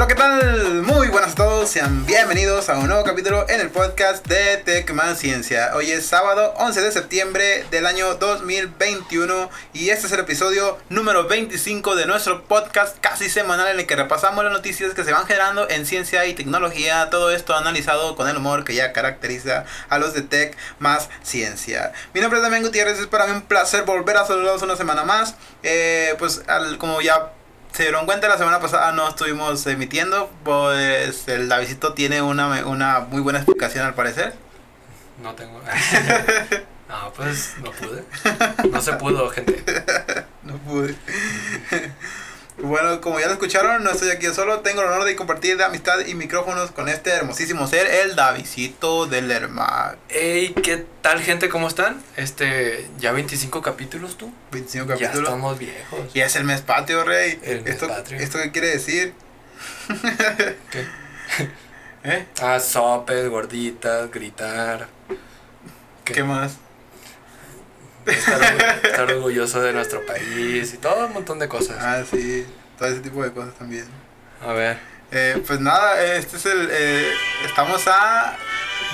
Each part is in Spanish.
Hola, ¿qué tal? Muy buenas a todos, sean bienvenidos a un nuevo capítulo en el podcast de Tech Ciencia. Hoy es sábado 11 de septiembre del año 2021 y este es el episodio número 25 de nuestro podcast casi semanal en el que repasamos las noticias que se van generando en ciencia y tecnología, todo esto analizado con el humor que ya caracteriza a los de Tech Más Ciencia. Mi nombre es Damián Gutiérrez, es para mí un placer volver a saludarlos una semana más. Eh, pues como ya se dieron cuenta, la semana pasada no estuvimos emitiendo, pues el Davidito tiene una, una muy buena explicación al parecer. No tengo. no, pues no pude. No se pudo, gente. no pude. Bueno, como ya lo escucharon, no estoy aquí solo. Tengo el honor de compartir de amistad y micrófonos con este hermosísimo ser, el Davidito del Hermano. Hey, ¿qué tal, gente? ¿Cómo están? Este, ya 25 capítulos tú. 25 capítulos. Ya estamos viejos. Y es el mes patrio, rey. El mes ¿Esto, patrio. ¿Esto qué quiere decir? ¿Qué? ¿Eh? Ah, sopes, gorditas, gritar. ¿Qué, más? Estar orgulloso de nuestro país y todo un montón de cosas. Ah, sí. Todo ese tipo de cosas también. A ver. Eh, pues nada, este es el. eh, estamos a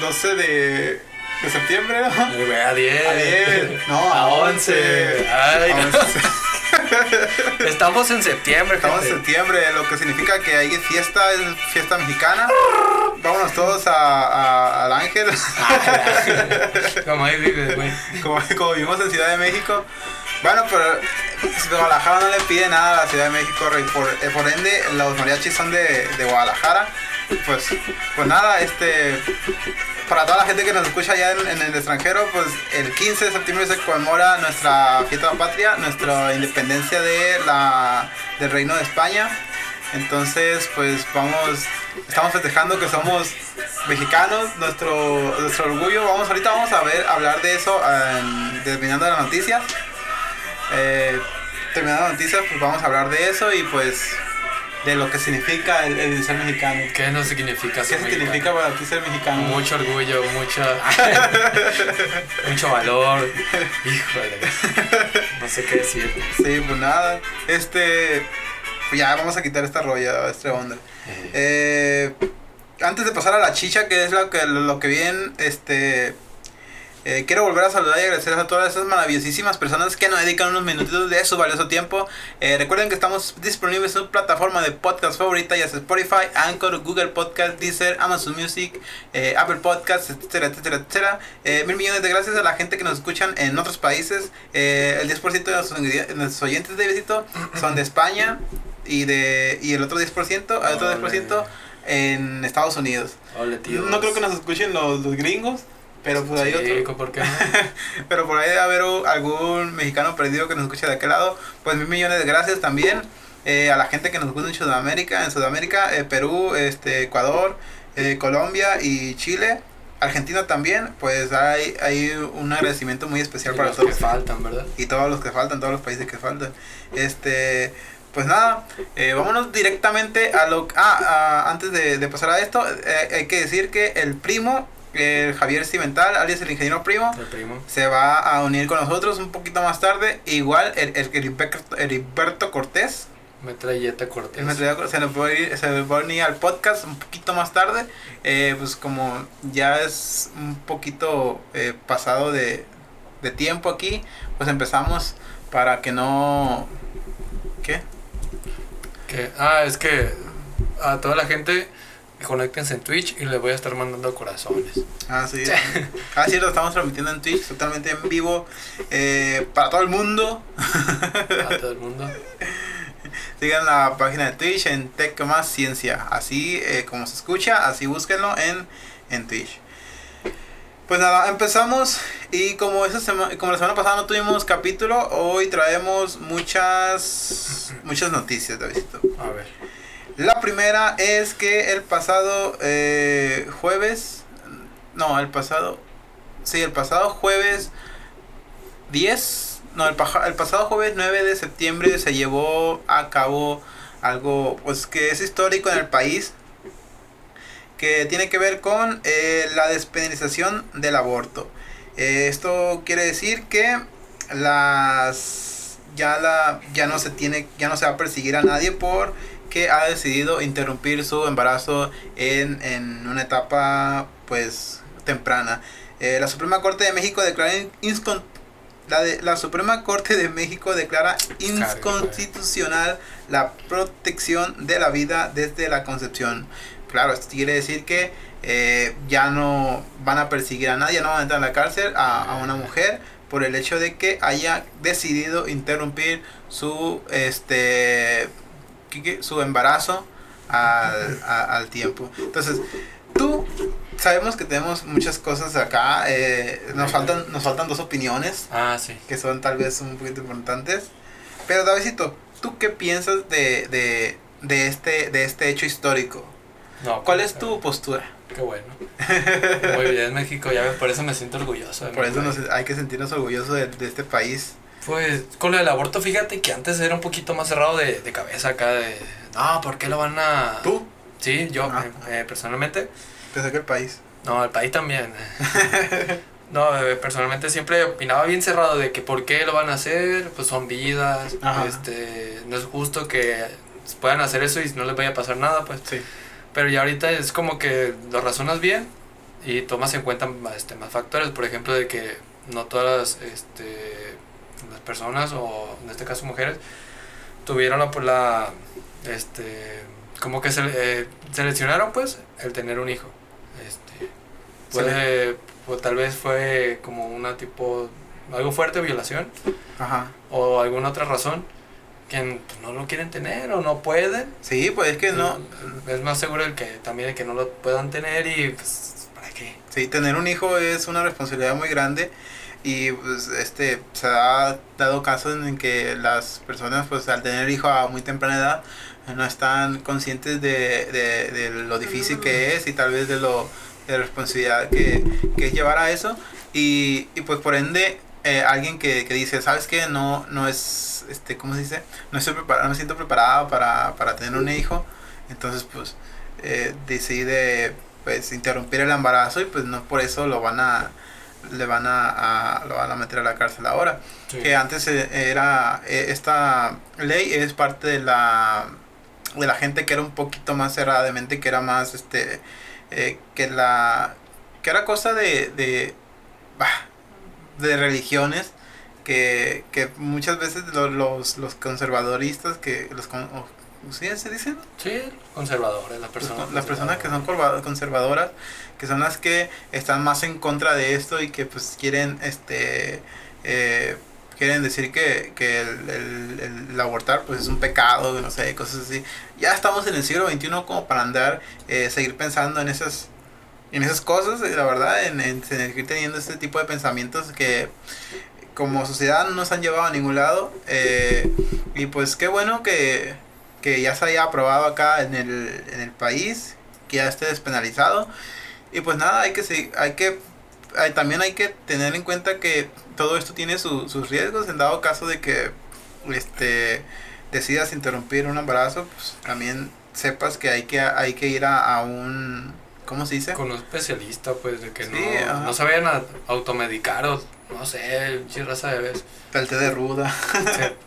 12 de, de septiembre, ¿no? A 10. A 10. No, a a 11. 11. Ay, A no. 11. Estamos en septiembre, Estamos en gente. septiembre, lo que significa que hay fiesta, es fiesta mexicana. Vámonos todos a, al Ángel, Como ahí vives, güey. como, como vivimos en Ciudad de México. Bueno, pero Guadalajara no le pide nada a la Ciudad de México, eh, por ende los mariachis son de, Guadalajara. Pues, pues nada, este, para toda la gente que nos escucha allá en, el extranjero, pues el 15 de septiembre se conmemora nuestra fiesta patria, nuestra independencia de la, del Reino de España. Entonces, pues vamos, estamos festejando que somos mexicanos, nuestro, nuestro orgullo. Vamos, ahorita vamos a ver, hablar de eso eh, terminando las noticias. Eh, terminando las noticias, pues vamos a hablar de eso y pues de lo que significa el, el ser mexicano. ¿Qué no significa ¿Qué ser significa mexicano? para ti ser mexicano? Mucho orgullo, mucha, mucho valor. Híjole. No sé qué decir. Sí, pues nada. Este. Pues ya vamos a quitar esta rolla, esta onda. Eh, antes de pasar a la chicha, que es lo que, lo que viene, este. Eh, quiero volver a saludar y agradecer a todas esas maravillosísimas personas que nos dedican unos minutitos de su valioso tiempo. Eh, recuerden que estamos disponibles en su plataforma de podcast favorita, ya sea Spotify, Anchor, Google Podcast, Deezer, Amazon Music, eh, Apple Podcasts, etcétera, etcétera, etcétera. Eh, mil millones de gracias a la gente que nos escuchan en otros países. El 10% de nuestros, de nuestros oyentes de visito son de España y de y el otro 10%, el otro 10% en Estados Unidos. No creo que nos escuchen los, los gringos, pero otro. ¿por qué no? Pero por ahí debe haber algún mexicano perdido que nos escuche de aquel lado. Pues mil millones de gracias también eh, a la gente que nos escucha en Sudamérica. En Sudamérica, eh, Perú, este, Ecuador, eh, Colombia y Chile. Argentina también. Pues hay, hay un agradecimiento muy especial Y para los todos. que faltan, ¿verdad? y todos los que faltan, todos los países que faltan. Este, pues nada, eh, vámonos directamente a lo ah, ah, antes de, de pasar a esto, eh, hay que decir que el primo, el Javier Cimental, alias el ingeniero primo, El primo. se va a unir con nosotros un poquito más tarde. Igual el, el, Heriberto- Cortés, Metralleta Cortés. material se nos puede ir, se nos va a unir al podcast un poquito más tarde. Eh, pues como ya es un poquito eh, pasado de, de tiempo aquí, pues empezamos para que no... ¿Qué? Que, ah, es que a toda la gente conéctense en Twitch y les voy a estar mandando corazones. Ah, sí. ah, cierto, estamos transmitiendo en Twitch totalmente en vivo eh, para todo el mundo. A todo el mundo. Sigan la página de Twitch en Tech Más Ciencia. Así eh, como se escucha, así búsquenlo en, en Twitch. Pues nada, empezamos y como, esa sema- como la semana pasada no tuvimos capítulo, hoy traemos muchas muchas noticias, Davidito. A ver. La primera es que el pasado eh, jueves, no, el pasado, sí, el pasado jueves 10, no, el, el pasado jueves 9 de septiembre se llevó a cabo algo pues que es histórico en el país, que tiene que ver con eh, la despenalización del aborto. Eh, esto quiere decir que las ya la ya no se tiene ya no se va a perseguir a nadie por que ha decidido interrumpir su embarazo en, en una etapa pues temprana. Eh, la Suprema Corte de México declara la, de- la Suprema Corte de México declara inconstitucional la protección de la vida desde la concepción. Claro, esto quiere decir que eh, ya no van a perseguir a nadie, no van a entrar a la cárcel a, a una mujer por el hecho de que haya decidido interrumpir su este. Su embarazo al, a- al tiempo. Entonces, tú sabemos que tenemos muchas cosas acá, eh, nos faltan nos faltan dos opiniones Ah, sí. que son tal vez un poquito importantes. Pero Davidito, ¿tú qué piensas de, de, de este de este hecho histórico? No, ¿Cuál pues, es tu postura? Qué bueno. Muy bien, México, ya ves, por eso me siento orgulloso. de Por eso nos, hay que sentirnos orgullosos de, de este país. Pues con lo del aborto, fíjate que antes era un poquito más cerrado de, de cabeza acá de... No, ¿por qué lo van a...? ¿Tú? Sí, yo Ah. eh, eh, personalmente. Pensé que el país. No, el país también. No, eh, personalmente siempre opinaba bien cerrado de que por qué lo van a hacer, pues son vidas, Ajá. este, no es justo que puedan hacer eso y no les vaya a pasar nada, pues. Sí. Pero ya ahorita es como que lo razonas bien y tomas en cuenta este, más factores, por ejemplo, de que no todas las, este, personas, o en este caso mujeres, tuvieron la, pues, la este, como que se, eh, seleccionaron pues el tener un hijo. Este, puede, pues, tal vez fue como una tipo, algo fuerte, violación, Ajá. o alguna otra razón que pues, no lo quieren tener o no pueden. Sí, pues es que no. Es más seguro el que también el que no lo puedan tener y pues, ¿para qué? Sí, tener un hijo es una responsabilidad muy grande y pues este se ha dado casos en que las personas pues al tener hijo a muy temprana edad no están conscientes de, de, de lo difícil que es y tal vez de lo de la responsabilidad que, que es llevar a eso. Y, y pues por ende eh, alguien que, que dice sabes que no no es este cómo se dice no estoy preparado no me siento preparado para, para tener un hijo. Entonces pues eh, decide pues interrumpir el embarazo y pues no por eso lo van a le van a, a- lo van a meter a la cárcel ahora. Que antes eh, era eh, esta ley es parte de la de la gente que era un poquito más cerrada de mente que era más este eh, que la que era cosa de de bah, de religiones que, que muchas veces lo- los, los conservadoristas que los con- o- ¿sí se dicen? Sí, conservadores, las personas. las personas que son conservadoras que son las que están más en contra de esto y que pues quieren este eh, quieren decir que, que el, el- el abortar pues es un pecado no sé cosas así ya estamos en el siglo XXI como para andar eh, seguir pensando en esas en esas cosas eh, la verdad en, en seguir teniendo este tipo de pensamientos que como sociedad no nos han llevado a ningún lado eh, y pues qué bueno que, que ya se haya aprobado acá en el, en el país que ya esté despenalizado. Y pues nada hay que hay que hay- también hay que tener en cuenta que todo esto tiene su- sus riesgos. En dado caso de que este decidas interrumpir un embarazo pues también sepas que hay que hay que ir a, a un ¿cómo se dice? Con un especialista, pues, de que Sí, no, no se vayan a automedicar o, no sé, chirraza de vez. el té de ruda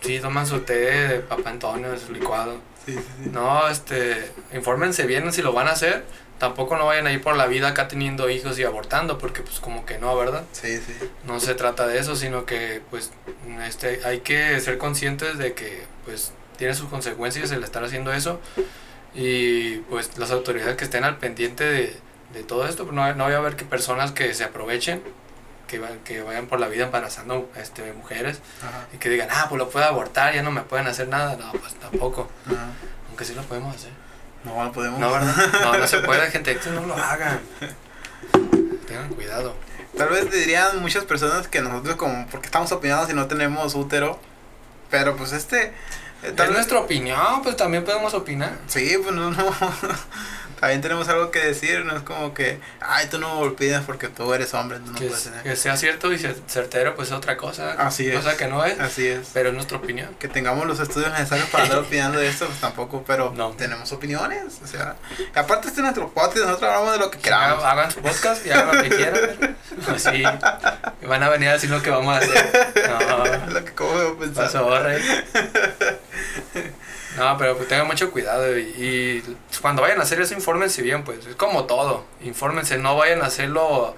sí, toman su té de Papá Antonio, su licuado. sí, sí, sí. No, este, infórmense bien si lo van a hacer. Tampoco no vayan a ir por la vida acá teniendo hijos y abortando, porque pues como que no, ¿verdad? sí, sí. No se trata de eso, sino que pues este, hay que ser conscientes de que pues tiene sus consecuencias el estar haciendo eso y pues las autoridades que estén al pendiente de, de todo esto, pues, no, no voy a ver que personas que se aprovechen, que, va- que vayan por la vida embarazando este, mujeres Ajá, y que digan, ah, pues lo puedo abortar, ya no me pueden hacer nada, no, pues tampoco, ajá. aunque sí lo podemos hacer. no no podemos No, ¿verdad? No, no se puede, gente, esto no lo hagan. Tengan cuidado. Tal vez dirían muchas personas que nosotros como porque estamos opinando si no tenemos útero, pero pues este eh, tal Es vez nuestra opinión, pues también podemos opinar. sí, pues no, no. También tenemos algo que decir, no es como que, ay, tú no pides porque tú eres hombre, tú no que, puedes es- tener. que sea cierto y cer- certero, pues es otra cosa. Así es. Cosa que no es, Así es. pero es nuestra opinión. Que tengamos los estudios necesarios para andar opinando de esto, pues tampoco, pero No. tenemos opiniones, o sea, aparte este es nuestro podcast, nosotros hablamos de lo que queramos. Hagan, hagan su podcast y hagan lo que quieran. Así. Y van a venir a decir lo que vamos a hacer. No, lo que como pensar. pasó, rey. No, pero pues tengan mucho cuidado y, y cuando vayan a hacer eso, infórmense bien, pues. Es como todo. Infórmense, no vayan a hacerlo.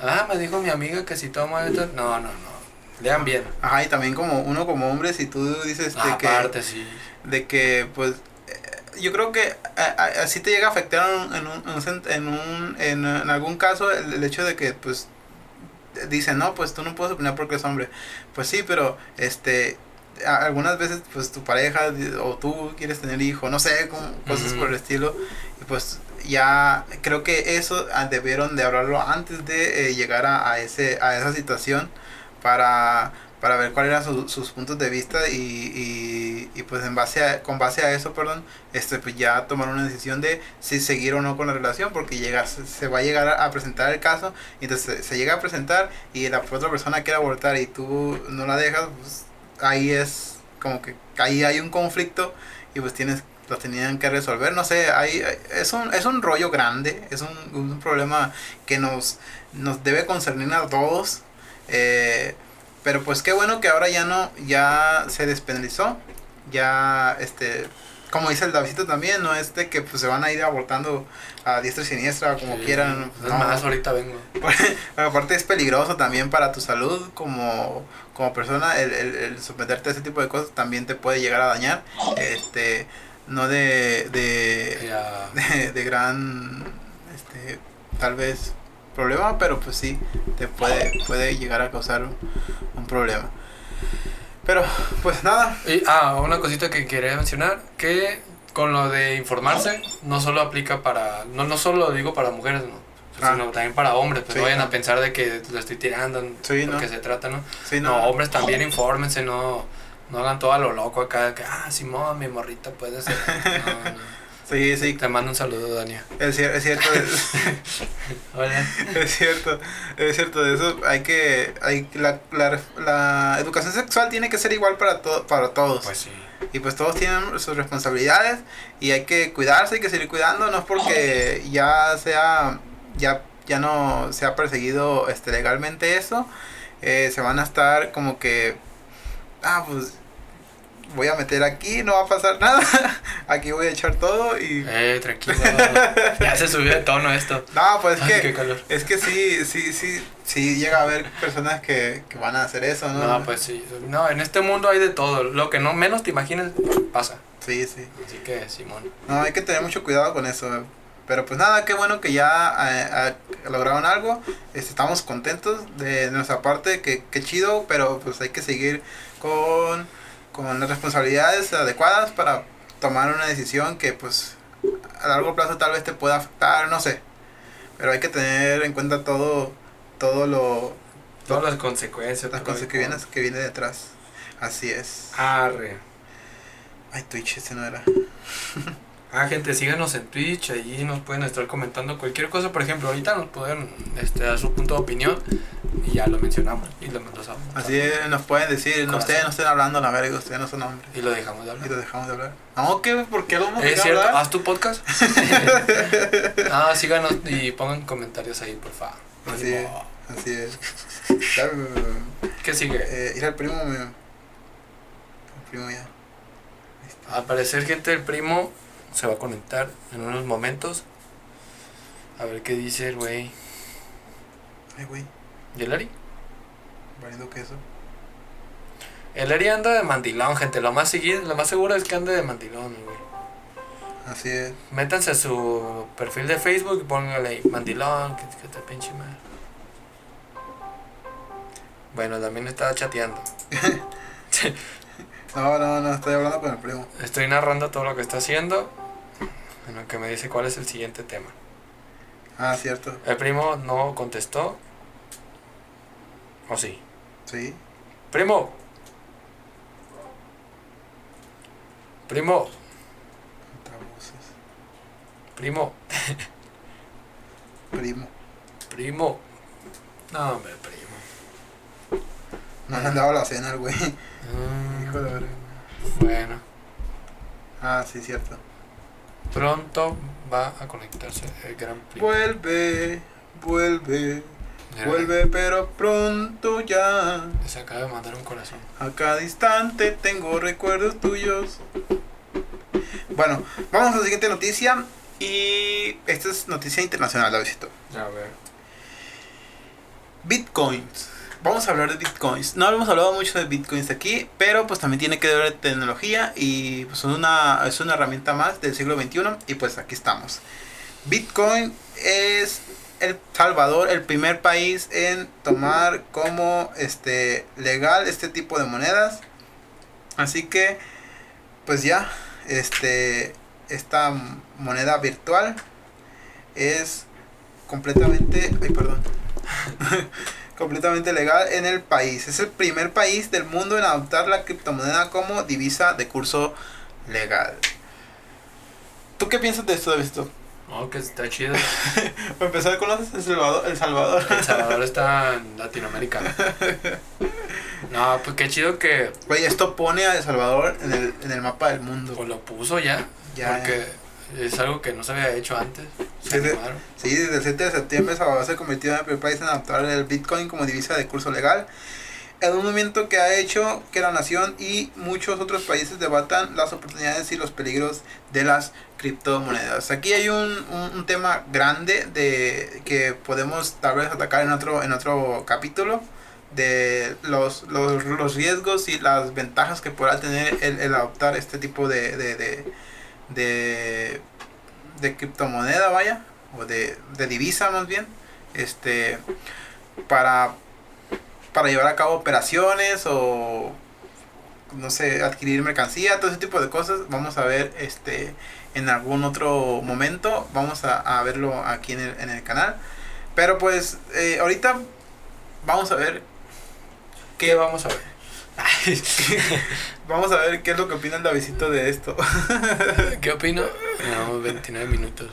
Ah, me dijo mi amiga que si toma esto. No, no, no. Lean bien. Ajá, y también como uno como hombre, si tú dices de que, Aparte, sí. de que, pues, eh, yo creo que así te llega a afectar en un, en un, en, un- en, algún caso el, el hecho de que, pues, dicen, no, pues tú no puedes opinar porque es hombre. Pues sí, pero, este, algunas veces, pues, tu pareja o tú quieres tener hijo, no sé, como cosas Ujú. por el estilo, y pues ya creo que eso ah, debieron de hablarlo antes de eh, llegar a, a ese a esa situación para para ver cuáles eran su- sus puntos de vista y, y, y, pues en base a, con base a eso perdón este pues ya tomar una decisión de si seguir o no con la relación porque llega se, se va a llegar a, a presentar el caso y entonces se, se llega a presentar y la otra persona quiere abortar y tú no la dejas pues ahí es como que ahí hay un conflicto y pues tienes lo tenían que resolver no sé hay es un es un rollo grande es un, un problema que nos nos debe concernir a todos eh, pero pues qué bueno que ahora ya no ya se despenalizó ya este como dice el Davidito también no es de que pues se van a ir abortando a diestra y siniestra como Sí. quieran Es no. más, ahorita vengo. Aparte es peligroso también para tu salud como, como persona, el, el, el someterte a ese tipo de cosas también te puede llegar a dañar, este, no de, de, de, de gran, este, tal vez problema, pero pues sí, te puede, puede llegar a causar un, un problema. Pero, pues nada, Y, ah, una cosita que quería mencionar, que con lo de informarse, no solo aplica para, no, no solo lo digo para mujeres, no, Ah. sino también para hombres, pues Sí, no vayan no. a pensar de que lo estoy tirando, Sí, lo no. que se trata, ¿no? sí, No, no, hombres también infórmense, no, no hagan todo a lo loco acá, que, ah, Simón, mi morrita puede ser. Sí, sí, Te mando un saludo, Dania. es, cier- es cierto, es- Hola. Es cierto, es cierto, de eso hay que, hay, la, la, la educación sexual tiene que ser igual para, to, para todos. Pues sí. Y pues todos tienen sus responsabilidades y hay que cuidarse, hay que seguir cuidando, no es porque ya sea, ya, ya no sea perseguido este, legalmente eso, eh, se van a estar como que, ah, pues voy a meter aquí, no va a pasar nada, aquí voy a echar todo y... Eh, tranquilo. ya se subió de tono esto. No, pues es Ay, que... calor. Es que sí, sí, sí, sí llega a haber personas que, que van a hacer eso, ¿no? No, pues sí. No, en este mundo hay de todo. Lo que no menos te imagines pasa. Sí, sí. Así que, Simón. No, hay que tener mucho cuidado con eso. Pero pues nada, qué bueno que ya eh, eh, lograron algo. Este, estamos contentos de nuestra parte, que, que chido, pero pues hay que seguir con, con las responsabilidades adecuadas para tomar una decisión que pues a largo plazo tal vez te pueda afectar, no sé. Pero hay que tener en cuenta todo, todo lo, Todas las consecuencias. las el- que vienen que viene detrás. Así es. Arre. Ay, Twitch, ese no era. Ah, gente, síganos en Twitch, allí nos pueden estar comentando cualquier cosa. Por ejemplo, ahorita nos pueden este, dar su punto de opinión y ya lo mencionamos y lo mandamos. Así es, nos pueden decir, no, ustedes no estén hablando la verga, ustedes no son hombres. Y lo dejamos de Y hablar. lo dejamos de hablar. No, ¿qué? ¿Por qué lo vamos a Es cierto, hablar? haz tu podcast. ah, síganos y pongan comentarios ahí, por favor. Así es, así es. ¿Qué sigue? Eh, ir al primo mío. El primo ya. Al parecer, gente, el primo se va a conectar en unos momentos. A ver qué dice el güey. Ay, güey, ¿Y el Ari? valiendo queso. El Ari anda de mandilón, gente. Lo más, seguido, lo más seguro es que ande de mandilón, güey. Así es. Métanse a su perfil de Facebook y pónganle ahí, mandilón, que, que te pinche madre. Bueno, también estaba chateando. No, no, no, estoy hablando con el primo. Estoy narrando todo lo que está haciendo. En lo que me dice cuál es el siguiente tema. Ah, cierto. El primo no contestó. ¿O sí? Sí. Primo. Primo. Primo. Primo. Primo. No, hombre, primo. No le han dado la cena al güey. Mm, Hijo de. Bueno. Ah, sí, cierto. Pronto va a conectarse el gran primo. Vuelve, vuelve, Mira, vuelve, pero pronto ya. Se acaba de mandar un corazón. A cada instante tengo recuerdos tuyos. Bueno, vamos a la siguiente noticia. Y esta es noticia internacional, la visito. A ver. Bitcoins. Vamos a hablar de bitcoins. No hemos hablado mucho de bitcoins aquí, pero pues también tiene que ver tecnología y pues una, es una herramienta más del siglo XXI y pues aquí estamos. Bitcoin es El Salvador el primer país en tomar como este legal este tipo de monedas. Así que pues ya este esta moneda virtual es completamente, ay perdón. completamente legal en el país. Es el primer país del mundo en adoptar la criptomoneda como divisa de curso legal. ¿Tú qué piensas de esto, de esto? No, que está chido. Para empezar, ¿conoces El Salvador? El Salvador. El Salvador está en Latinoamérica. No, pues qué chido que Güey, esto pone a El Salvador en el, en el mapa del mundo. pues, lo puso ya. Ya, porque es algo que no se había hecho antes. Sí, de-. Sí, desde el 7 de septiembre Salvador se convirtió en el primer país en adoptar el Bitcoin como divisa de curso legal. En un movimiento que ha hecho que la nación y muchos otros países debatan las oportunidades y los peligros de las criptomonedas. Aquí hay un, un, un tema grande de que podemos tal vez atacar en otro, en otro capítulo de los, los, los riesgos y las ventajas que podrá tener el, el adoptar este tipo de, de, de, de, de criptomoneda, vaya, o de, de divisa más bien, este, para, para llevar a cabo operaciones o, no sé, adquirir mercancía, todo ese tipo de cosas, vamos a ver este en algún otro momento, vamos a, a verlo aquí en el, en el canal, pero pues eh, ahorita vamos a ver ¿Qué vamos a ver? Vamos a ver qué es lo que opina el Davidito de esto. ¿Qué opino? No, 29 minutos.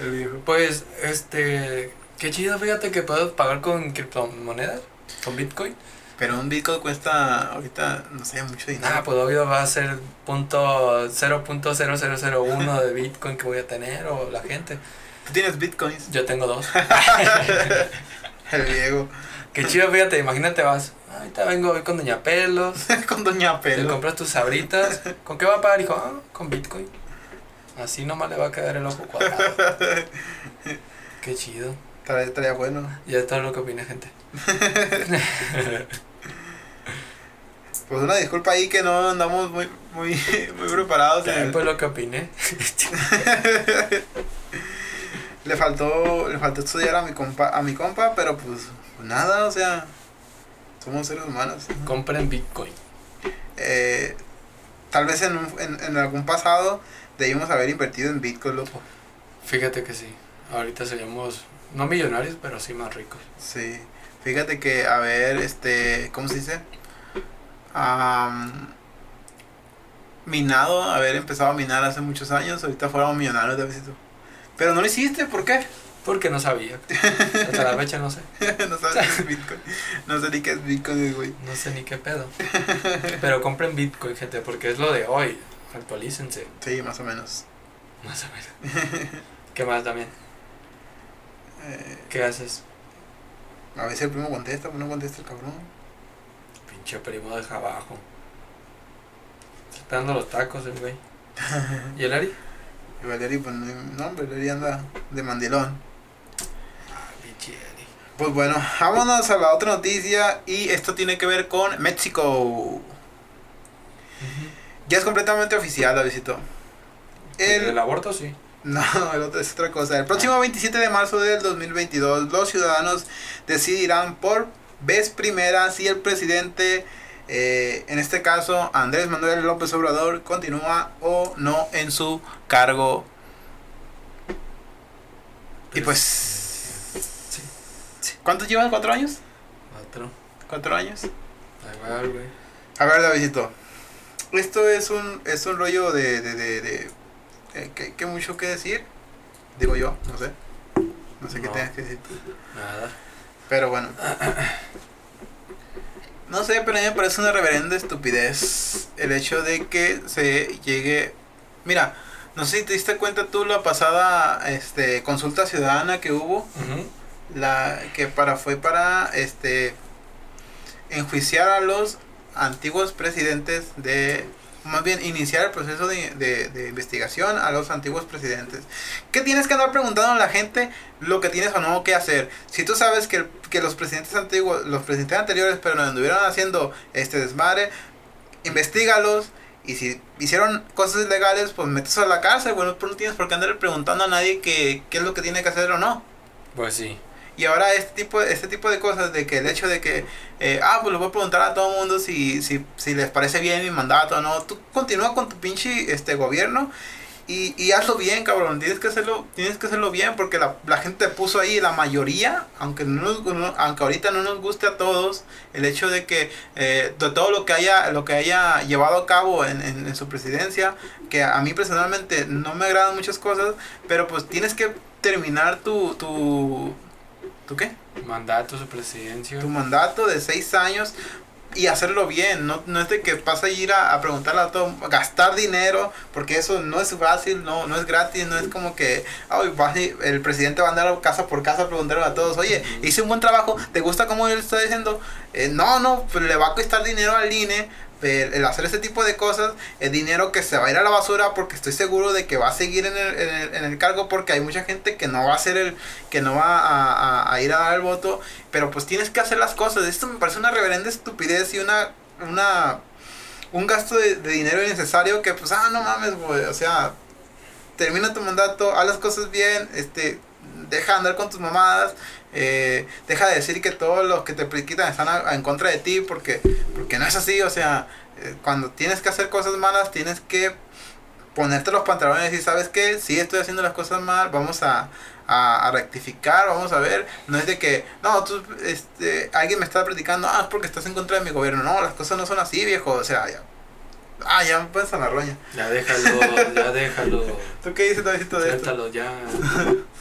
El viejo. Pues, este. Qué chido, fíjate que puedo pagar con criptomonedas, con Bitcoin. Pero un Bitcoin cuesta ahorita, no sé, mucho dinero. Nada, pues obvio va a ser punto 0.0001 de Bitcoin que voy a tener o la gente. Tú tienes Bitcoins. Yo tengo dos. El Diego. Qué chido, fíjate, imagínate, vas. Ahorita vengo hoy con Doña Pelos. Con Doña Te Pelo. compras tus sabritas. ¿Con qué va a pagar? Dijo, ah, con Bitcoin. Así nomás le va a quedar el ojo cuadrado. Qué chido. Estaría, estaría bueno. Ya es todo lo que opina gente. Pues una disculpa ahí que no andamos muy, muy, muy preparados. Ya, el- pues lo que opiné. le faltó, le faltó estudiar a mi compa, a mi compa, pero pues, pues nada, o sea, somos seres humanos. Compren Bitcoin. Eh, tal vez en, un- en, en algún pasado debimos haber invertido en Bitcoin, loco. Fíjate que sí. Ahorita seríamos, no millonarios, pero sí más ricos. Sí, fíjate que haber, este, ¿cómo se dice? Am, minado, haber empezado a minar hace muchos años, ahorita fuéramos millonarios de besito. Pero no lo hiciste, ¿por qué? Porque no sabía. Hasta la fecha no sé. no sabes qué es Bitcoin. No sé ni qué es Bitcoin, güey. No sé ni qué pedo. Pero compren Bitcoin, gente, porque es lo de hoy. Actualícense. Sí, más o menos. Más o menos. ¿Qué más también? Eh, ¿Qué haces? a veces el primo contesta, no contesta el cabrón. Pinche primo deja abajo. Se está dando los tacos el güey. ¿Y el Ari? Y Valeri, pues no, no, hombre, Valeri anda de mandilón. Ah. Pues bueno, vámonos a la otra noticia y esto tiene que ver con México. Ya es completamente oficial, la visitó. El... El, aborto sí. no, el otro es otra cosa. El próximo 27 de marzo del 2022, los ciudadanos decidirán por vez primera si el presidente, eh, en este caso Andrés Manuel López Obrador, continúa o no en su cargo. Y pues. ¿Cuántos llevan? ¿Cuatro años? Cuatro. ¿Cuatro años? Va, güey. A ver, Davidito. Esto es un, es un rollo de... de, de, de- eh, ¿qué, qué mucho que decir? Digo yo, no sé. No sé qué tengas que decir. Nada. Pero bueno. No sé, pero a mí me parece una reverenda estupidez el hecho de que se llegue... Mira, no sé si te diste cuenta tú la pasada este, consulta ciudadana que hubo. Ujú. La que para fue para este enjuiciar a los antiguos presidentes de más bien iniciar el proceso de, de, investigación a los antiguos presidentes. ¿Qué tienes que andar preguntando a la gente lo que tienes o no que hacer? Si tú sabes que, que los presidentes antiguos, los presidentes anteriores, pero no anduvieron haciendo este desmadre, investigalos. Y si hicieron cosas ilegales, pues metes a la cárcel, bueno, pues no tienes por qué andar preguntando a nadie qué, qué es lo que tiene que hacer o no. Pues sí. Y ahora este tipo, este tipo de cosas, de que el hecho de que, eh, ah, pues le voy a preguntar a todo el mundo si, si, si les parece bien mi mandato o no, tú continúa con tu pinche este, gobierno y, y hazlo bien, cabrón, tienes que hacerlo, tienes que hacerlo bien porque la, la gente te puso ahí, la mayoría, aunque, no, nos, aunque ahorita no nos guste a todos, el hecho de que eh, de todo lo que haya, lo que haya llevado a cabo en, en, en su presidencia, que a mí personalmente no me agradan muchas cosas, pero pues tienes que terminar tu, tu, ¿Tu qué? Mandato, su presidencia. Tu mandato de seis años y hacerlo bien. No, no es de que pasa a ir a, a, preguntarle a todo, gastar dinero, porque eso no es fácil, no, no es gratis, no es como que ay, el presidente va a andar casa por casa a preguntarle a todos, oye, hice un buen trabajo, ¿te gusta cómo él está diciendo? Eh, no, no, pues le va a costar dinero al INE el hacer ese tipo de cosas, el dinero que se va a ir a la basura porque estoy seguro de que va a seguir en el, en el, en el cargo porque hay mucha gente que no va a hacer el, que no va a, a, ir a dar el voto, pero pues tienes que hacer las cosas. Esto me parece una reverenda estupidez y una, una, un gasto de, de dinero innecesario que pues, ah, no mames, güey, o sea, termina tu mandato, haz las cosas bien, este, deja de andar con tus mamadas, eh, deja de decir que todos los que te quitan están a, a, en contra de ti porque, porque no es así, o sea, eh, cuando tienes que hacer cosas malas tienes que ponerte los pantalones y sabes que si sí, estoy haciendo las cosas mal, vamos a, a, a, rectificar, vamos a ver, no es de que, no, tú, este, alguien me está predicando, ah, es porque estás en contra de mi gobierno, no, las cosas no son así, viejo, o sea, ya. Ah, ya me puedes a la roña. Ya déjalo, ya déjalo. ¿Tú qué dices, Davidito, de Suéltalo, esto? ya.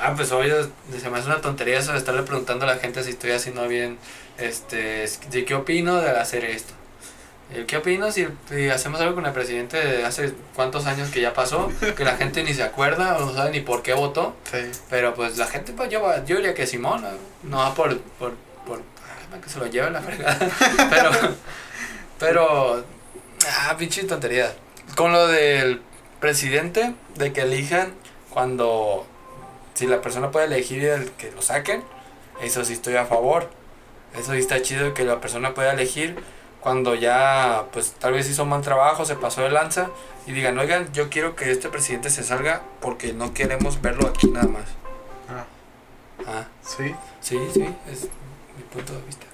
Ah, pues obvio, se me hace una tontería eso de estarle preguntando a la gente si estoy haciendo bien, este, de qué opino de hacer esto. ¿Qué opino si, si, hacemos algo con el presidente de hace cuántos años que ya pasó? Que la gente ni se acuerda o no sabe ni por qué votó. Sí. Pero pues la gente, pues yo, yo diría que Simón, no va por, por, por, que se lo lleve la fregada. Pero, pero, ah, pinche tontería. Con lo del presidente, de que elijan cuando si la persona puede elegir el que lo saquen, eso sí estoy a favor. Eso sí está chido que la persona pueda elegir cuando ya, pues tal vez hizo mal trabajo, se pasó de lanza y digan, oigan, yo quiero que este presidente se salga porque no queremos verlo aquí nada más. Ah. Ah. Sí. Sí, sí, es mi punto de vista.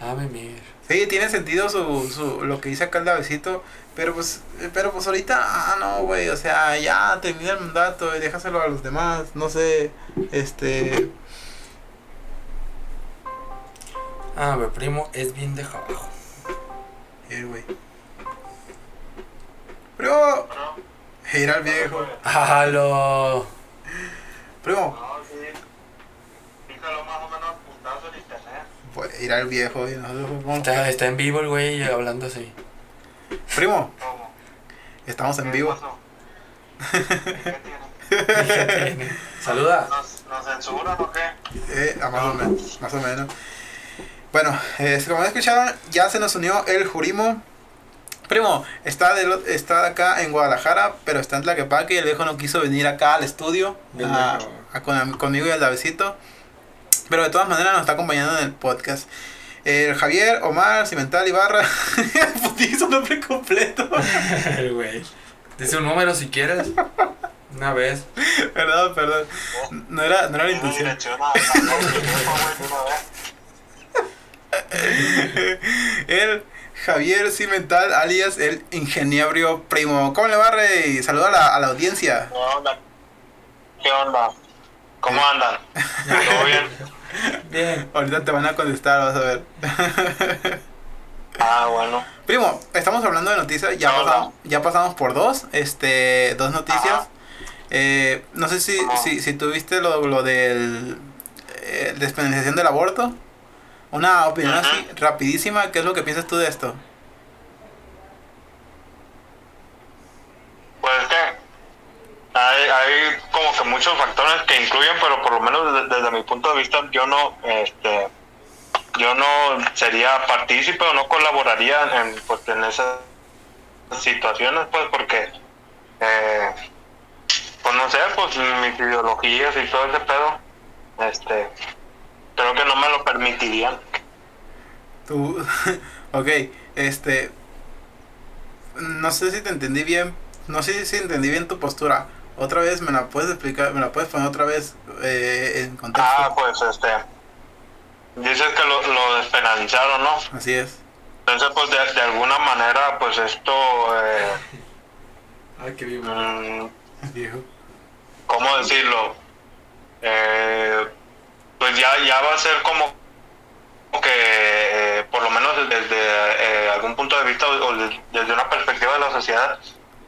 ah, me mir. Sí, tiene sentido su, su, lo que dice acá el Davidito, pero pues, pero pues ahorita, ah, no, güey, o sea, ya termina el mandato y déjaselo a los demás, no sé, este... Ah, mi primo es bien de abajo. Eh, güey. Primo. Ir al viejo. ¡Halo! Primo. No, sí. Fíjalo más o menos Pues ir al viejo y nosotros Está, está en vivo el güey hablando así. Primo. ¿Cómo? Estamos en ¿Qué vivo. pasó? ¿Qué tiene? Saluda. ¿Nos, ¿Nos censuran o qué? Eh, ah, más o menos. Más o menos. Bueno, eh, como escucharon, ya se nos unió el Jurimo. Primo, está, de, está acá en Guadalajara, pero está en Tlaquepaque y el viejo no quiso venir acá al estudio a, a, con, conmigo y al Davecito. Pero de todas maneras nos está acompañando en el podcast. El Javier Omar Cimental Ibarra. Puti, nombre completo. El güey. Dice un número si quieres. Una vez. Perdón, perdón. No era, no era la intención. el Javier Cimental, alias el ingeniero primo. ¿Cómo le va, Rey? Saluda a la, a la audiencia. ¿Qué onda? ¿Qué onda? ¿Cómo andan? ¿Todo bien? Bien. Ahorita te van a contestar, vas a ver. Ah, bueno. Primo, estamos hablando de noticias, ya, pasamos, ya pasamos por dos, este, dos noticias. Eh, no sé si, si, si tuviste lo, lo del eh, despenalización del aborto. Una opinión Ajá. así rapidísima, ¿qué es lo que piensas tú de esto? Pues es que hay, muchos factores que incluyen, pero por lo menos desde, mi punto de vista yo no, este, yo no sería partícipe o no colaboraría en, pues, en esas situaciones, pues porque, eh, pues no sé, pues mis ideologías y todo ese pedo, este, creo que no me lo permitirían. Tú, ok, este, no sé si te entendí bien, no sé si entendí bien tu postura. Otra vez, ¿me la puedes explicar, me la puedes poner otra vez eh, en contexto? Ah, pues este, dices que lo, lo despenalizaron, ¿no? Así es. Entonces, pues de, de alguna manera, pues esto, eh, Ay, qué bien. mm, Viejo. ¿cómo decirlo? Eh, pues ya, ya va a ser como que, eh, por lo menos desde eh, algún punto de vista o de- desde una perspectiva de la sociedad,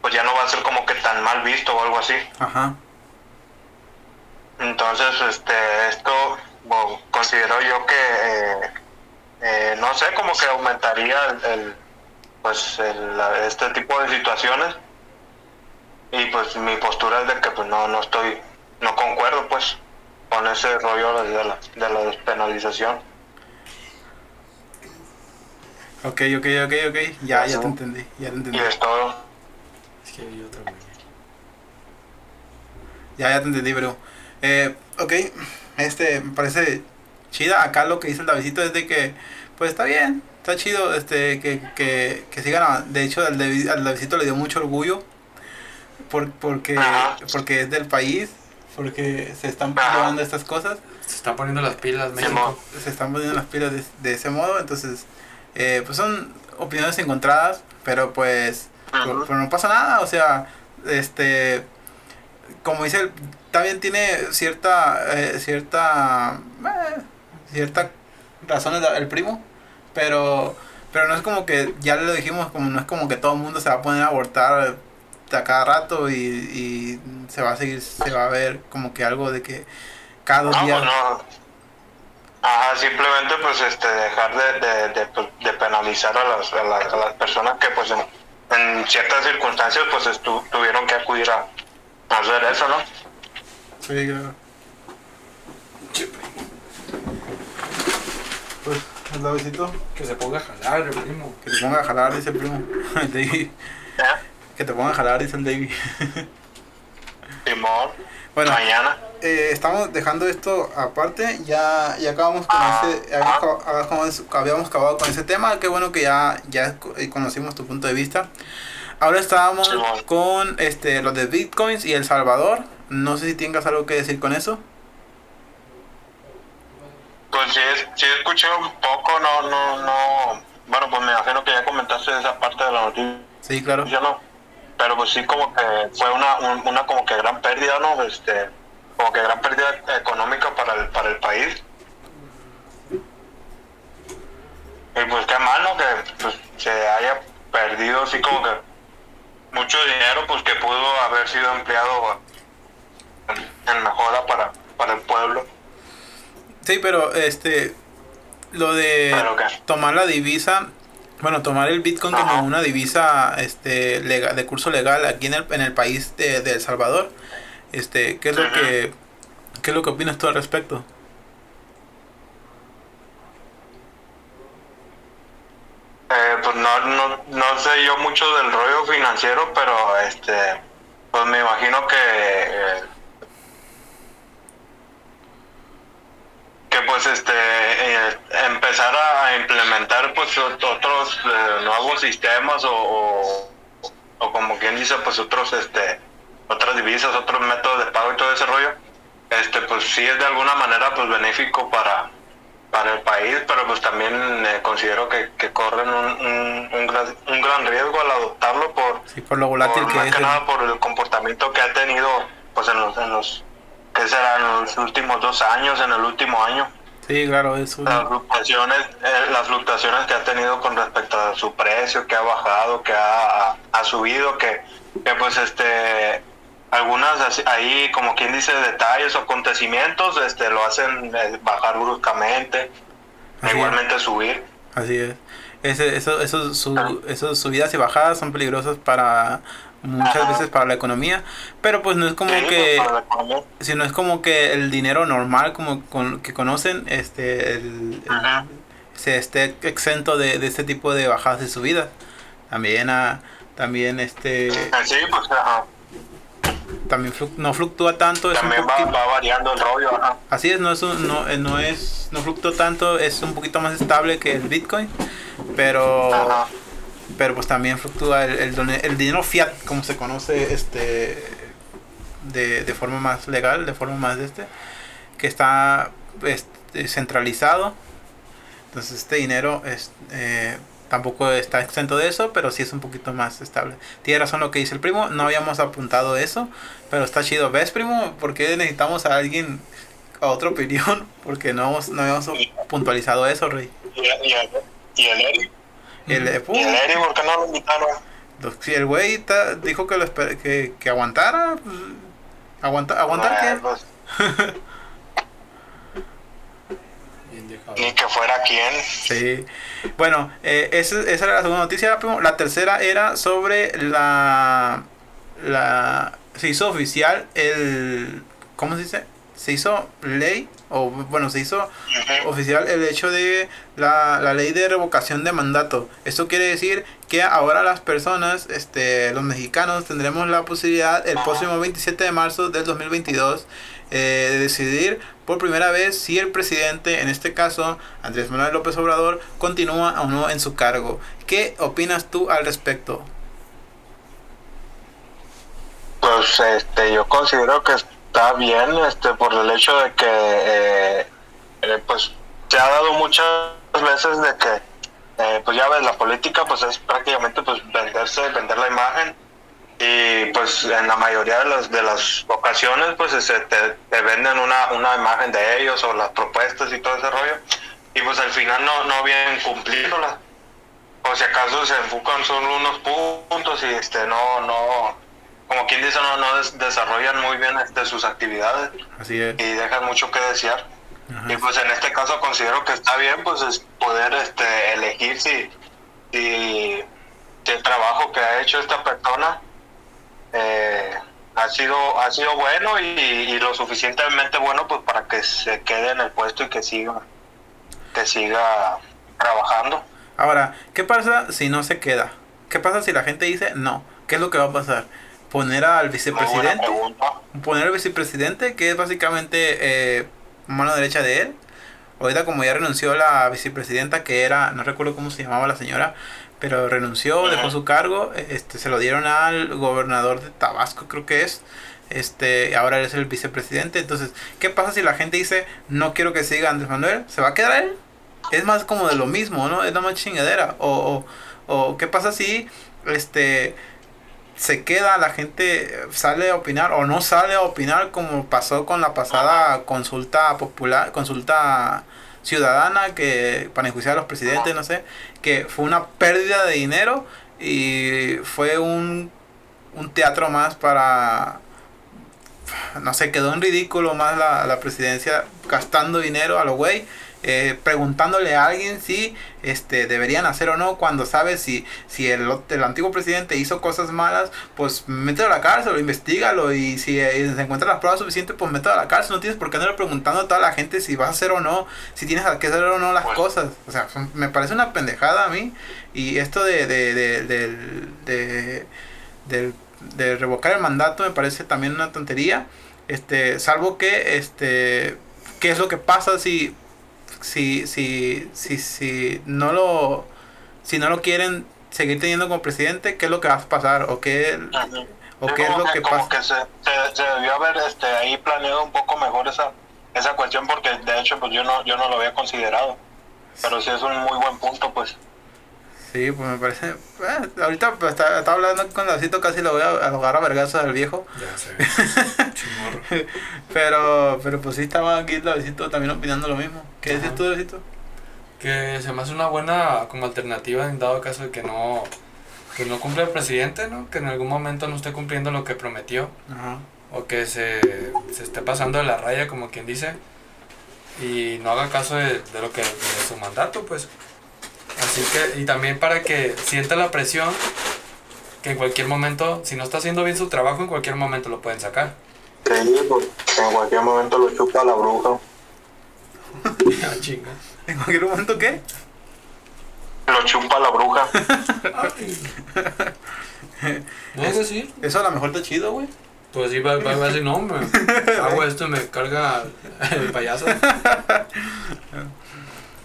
pues ya no va a ser como que tan mal visto o algo así. Ajá. Entonces, este, esto bueno, considero yo que, eh, eh, no sé, como que aumentaría el, el, pues el- este tipo de situaciones. Y pues mi postura es de que pues no, no estoy, no concuerdo pues con ese rollo de la, de la despenalización. Ok, ok, ok, ok. Ya, ya te entendí, ya te Y entendí. es todo. Es que hay otra, güey. Ya, ya te entendí, bro. Eh, ok, este, me parece chida. Acá lo que dice el Davidito es de que, pues está bien, está chido, este, que, que, que sigan. a- De hecho, al, David- al Davidito le dio mucho orgullo por, porque, Ajá. porque es del país, porque se están Ajá. llevando estas cosas, Se están poniendo las pilas. México. se están poniendo las pilas de, de ese modo. Entonces, eh, pues son opiniones encontradas, pero pues pero, no pasa nada, o sea, este, como dice, el- también tiene cierta, eh, cierta, eh, cierta razón el, primo, pero, pero no es como que, ya lo dijimos, como no es como que todo el mundo se va a poner a abortar a cada rato y, y se va a seguir, se va a ver como que algo de que cada dos No, días, pues no. Ajá, simplemente pues este dejar de, de, de, pues, de penalizar a las, a, las, a las personas que pues en, ciertas circunstancias pues estu- tuvieron que acudir a, a hacer eso, ¿no? Sí, claro. Pues, el Davidito, Que se ponga a jalar, el primo. que te ponga a jalar, dice el primo. El David. ¿Eh? Que te ponga a jalar, dice el David. Simón, Bueno, mañana. Eh, estamos dejando esto aparte. Ya, ya acabamos con ese. Habíamos, acab- habíamos- acabado con ese tema. Qué bueno que ya, ya eh, conocimos tu punto de vista. Ahora estábamos con este los de bitcoins y El Salvador. No sé si tengas algo que decir con eso. Pues sí, sí escuché un poco, no, no, no. Bueno, pues me imagino que ya comentaste esa parte de la noticia, Sí, claro. ¿no? Pero pues sí como que fue una, un- una como que gran pérdida, ¿no? Este, como que gran pérdida económica para el, para el país. Y pues qué mal, ¿no? Que pues, se haya perdido así como que mucho dinero, pues que pudo haber sido empleado en, mejora para, para el pueblo. Sí, pero este lo de tomar la divisa, bueno, tomar el Bitcoin Ajá. como una divisa este legal, de curso legal aquí en el, en el país de, de El Salvador. Este, ¿qué es lo que qué es lo que opinas tú al respecto? Eh, pues no, no, no sé yo mucho del rollo financiero, pero este, pues me imagino que eh, que pues este eh, empezar a implementar pues ot- otros eh, nuevos sistemas o, o, o como quien dice pues otros este otras divisas, otros métodos de pago y todo ese rollo, este pues sí es de alguna manera pues benéfico para para el país, pero pues también eh, considero que, que corren un, un, un gran, un gran riesgo al adoptarlo por, Sí, por lo volátil por que más es. que el- nada por el comportamiento que ha tenido pues en los, en los que serán los últimos dos años, en el último año, Sí, claro, eso. las fluctuaciones, eh, las fluctuaciones que ha tenido con respecto a su precio, que ha bajado, que ha, ha subido, que, que pues este algunas ahí como quien dice detalles o acontecimientos este lo hacen eh, bajar bruscamente Así es. igualmente subir Así es. Ese, eso, eso, su, Ah. esos subidas y bajadas son peligrosas para muchas Ajá. veces para la economía, pero pues no es como Sí, que pues, si no es como que el dinero normal como con, que conocen este el, se esté exento de, de este tipo de bajadas y subidas. También, a, también este, Sí, pues ajá. También fluc- no fluctúa tanto. Es un También va, poquito- va variando el rollo, ajá. Así es, no es, un- no, eh, no es, no fluctúa tanto, es un poquito más estable que el Bitcoin, pero, Ajá. pero pues también fluctúa el, el, el dinero fiat, como se conoce, este, de, de forma más legal, de forma más de este, que está este, centralizado. Entonces este dinero es, eh, tampoco está exento de eso, pero sí es un poquito más estable. Tiene razón lo que dice el primo, no habíamos apuntado eso, pero está chido. ¿Ves, primo? ¿Por qué necesitamos a alguien a otra opinión? Porque no, no habíamos puntualizado eso, Rey. Y, el, y el Eri. El, eh, Y el Eri, ¿por qué no lo invitaron? si el güey dijo que, lo que, que aguantara, pues, aguanta, ¿aguantar Eh, qué? pues, Ni que fuera quien. Sí. Bueno, eh, esa, esa era la segunda noticia. La tercera era sobre la. la se hizo oficial el. ¿Cómo se dice? Se hizo ley. O bueno, se hizo oficial el hecho de la, la ley de revocación de mandato. Esto quiere decir que ahora las personas, este, los mexicanos, tendremos la posibilidad el próximo 27 de marzo del 2022 eh, de decidir por primera vez si el presidente, en este caso Andrés Manuel López Obrador, continúa o no en su cargo. ¿Qué opinas tú al respecto? Pues este, yo considero que está bien, este, por el hecho de que, eh, eh, pues, se ha dado muchas veces de que, eh, pues ya ves, la política, pues es prácticamente, pues, venderse, vender la imagen y, pues, en la mayoría de las, de las ocasiones, pues, te, te venden una, una imagen de ellos o las propuestas y todo ese rollo y, pues, al final no, no vienen cumpliéndolas. O si acaso se enfocan solo unos puntos y, este, no, no, como quien dice, no, no des- desarrollan muy bien este, sus actividades Así es. y dejan mucho que desear. Ajá. Y pues en este caso considero que está bien pues es poder este, elegir si, si, si el trabajo que ha hecho esta persona eh, ha sido ha sido bueno y, y lo suficientemente bueno pues para que se quede en el puesto y que siga que siga trabajando. Ahora, ¿qué pasa si no se queda? ¿Qué pasa si la gente dice no? ¿Qué es lo que va a pasar? Poner al vicepresidente. poner al vicepresidente, que es básicamente eh, mano derecha de él. Ahorita como ya renunció la vicepresidenta, que era, no recuerdo cómo se llamaba la señora, pero renunció, dejó su cargo, este, se lo dieron al gobernador de Tabasco, creo que es. Este, ahora él es el vicepresidente. Entonces, ¿qué pasa si la gente dice, no quiero que siga Andrés Manuel? ¿Se va a quedar él? Es más como de lo mismo, ¿no? Es la más chingadera. O, o, o ¿qué pasa si, este, se queda, la gente sale a opinar o no sale a opinar como pasó con la pasada consulta popular, consulta ciudadana que para enjuiciar a los presidentes, no sé, que fue una pérdida de dinero y fue un, un teatro más para no sé, quedó en ridículo más la, la presidencia gastando dinero a lo güey. Eh, preguntándole a alguien si este deberían hacer o no cuando sabes si si el, el antiguo presidente hizo cosas malas pues mételo a la cárcel investigalo y si eh, se encuentran las pruebas suficientes pues mételo a la cárcel no tienes por qué andar preguntando a toda la gente si vas a hacer o no si tienes que hacer o no las cosas o sea me parece una pendejada a mí y esto de de, de, de, del- de revocar el mandato me parece también una tontería este salvo que este qué es lo que pasa si si si si si no lo si no lo quieren seguir teniendo como presidente qué es lo que va a pasar o qué o Sí, qué es como lo que como pasa que se, se, se debió haber este, ahí planeado un poco mejor esa, esa cuestión porque de hecho pues yo no yo no lo había considerado. Pero sí es un muy buen punto pues sí pues me parece eh, ahorita pues, está, está hablando con Lacito casi lo voy a ahogar a vergazos al viejo Ya sé. Chimorro. pero pero pues sí estaba aquí Lacito también opinando lo mismo qué dices tú Lacito Que se me hace una buena como alternativa en dado caso de que no, que no cumple el presidente, ¿no? Que en algún momento no esté cumpliendo lo que prometió. Ajá. O que se, se esté pasando de la raya, como quien dice. Y no haga caso de, de lo que de su mandato, pues. Así que, y también para que sienta la presión que en cualquier momento, si no está haciendo bien su trabajo, en cualquier momento lo pueden sacar. sí, pues, en cualquier momento lo chupa la bruja Ah, chinga. en cualquier momento qué lo chupa la bruja. ¿No es así? Eso a lo mejor está chido, güey. Pues sí, va, va, va a decir, no, me hago esto y me carga el payaso.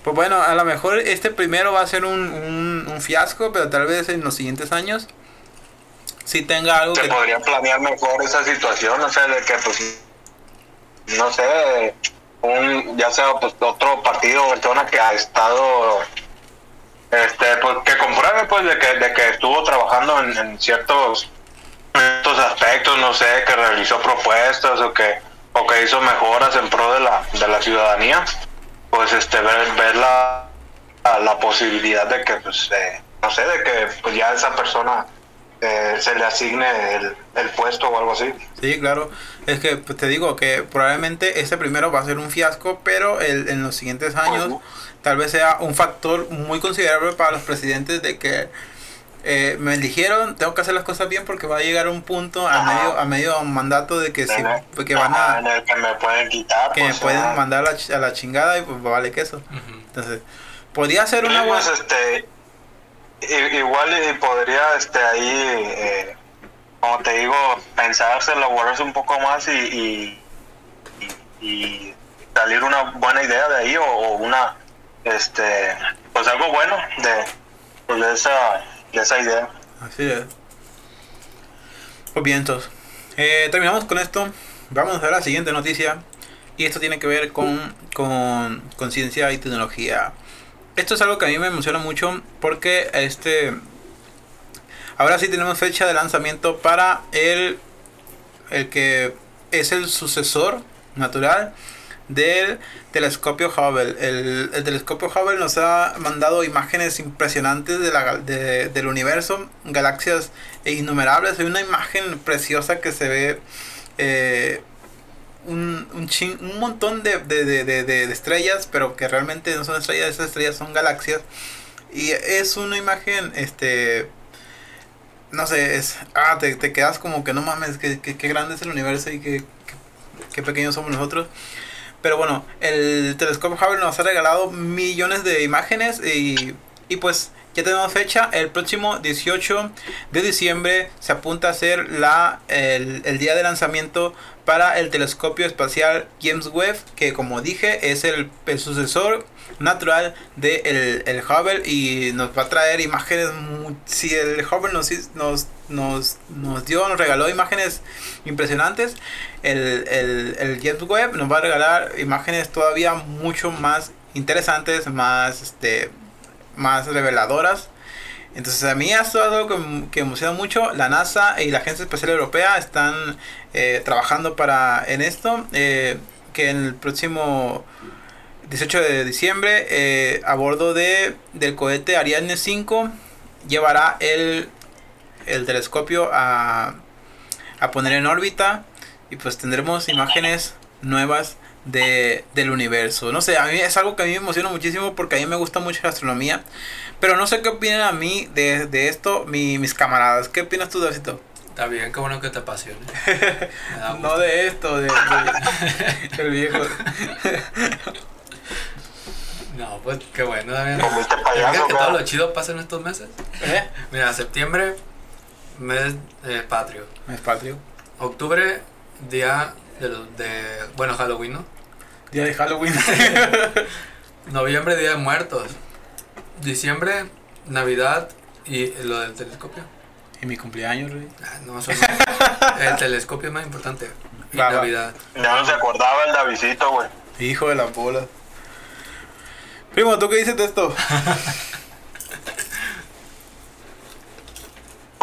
Pues bueno, a lo mejor este primero va a ser un, un, un fiasco, pero tal vez en los siguientes años sí tenga algo Se que... podría planear mejor esa situación, o sea, de que pues, no sé, un, ya sea pues otro partido o persona que ha estado, este, pues que compruebe pues de que, de que estuvo trabajando en, en ciertos, ciertos aspectos, no sé, que realizó propuestas o que, o que hizo mejoras en pro de la, de la ciudadanía, pues este, ver, ver la, la, la posibilidad de que pues, eh, no sé, de que pues ya esa persona eh, se le asigne el, el puesto o algo así. Sí, claro. Es que pues, te digo que probablemente este primero va a ser un fiasco, pero el, en los siguientes años tal vez sea un factor muy considerable para los presidentes de que eh, me eligieron, tengo que hacer las cosas bien porque va a llegar un punto a medio a medio mandato de que el- que van a en el que me pueden quitar. que me pueden mandar a la, a la chingada y pues vale queso. Ujú. Entonces, podría ser una buena pues, este, igual y podría este ahí, eh, como te digo, pensarse, elaborarse un poco más y, y, y- y salir una buena idea de ahí o, o una, este, pues algo bueno de, pues, de esa, de esa idea. Así es. Pues bien, entonces, eh, terminamos con esto. Vamos a la siguiente noticia. Y esto tiene que ver con, con, con ciencia y tecnología. Esto es algo que a mí me emociona mucho porque este ahora sí tenemos fecha de lanzamiento para el, el que es el sucesor natural del telescopio Hubble. El, el telescopio Hubble nos ha mandado imágenes impresionantes de la de- del universo, galaxias innumerables. Hay una imagen preciosa que se ve eh, un, un, chin- un montón de, de- estrellas, pero que realmente no son estrellas, esas estrellas son galaxias. Y es una imagen, este, no sé, es, ah, te, te quedas como que no mames, que, que, qué grande es el universo y que, que, qué pequeños somos nosotros. Pero bueno, el telescopio Hubble nos ha regalado millones de imágenes y, y pues ya tenemos fecha. El próximo 18 de diciembre se apunta a ser la, el, el día de lanzamiento para el telescopio espacial James Webb, que como dije es el, el sucesor natural del de el Hubble y nos va a traer imágenes. Si el Hubble nos, nos, nos, nos dio, nos regaló imágenes impresionantes, el, el, el James Webb nos va a regalar imágenes todavía mucho más interesantes, más, este, más reveladoras. Entonces a mí es algo que, que emociona mucho. La NASA y la Agencia Espacial Europea están eh, trabajando para en esto. eh, que en el próximo 18 de diciembre eh, a bordo de, del cohete Ariane 5 llevará el, el telescopio a, a poner en órbita y pues tendremos imágenes nuevas de, del universo. No sé, a mí es algo que a mí me emociona muchísimo porque a mí me gusta mucho la astronomía. Pero no sé qué opinan a mí de, de esto mi- mis camaradas. ¿Qué opinas tú, Davidito? Está bien, qué bueno que te apasione. No de esto, de, de- el viejo. No, pues qué bueno, Damián. Payaso, que lo chido pasa en estos meses. ¿Eh? Mira, septiembre, mes eh, patrio. Es patrio. Octubre, día de, los- de, bueno, Halloween, ¿no? Día de Halloween. Noviembre, día de muertos. Diciembre, Navidad y lo del telescopio. y mi cumpleaños, rey. Ah, no, eso no. El telescopio es más importante. Y Va, va. Navidad. Ya no se acordaba el Davidito, güey. Hijo de la bola. Primo, ¿tú qué dices de esto?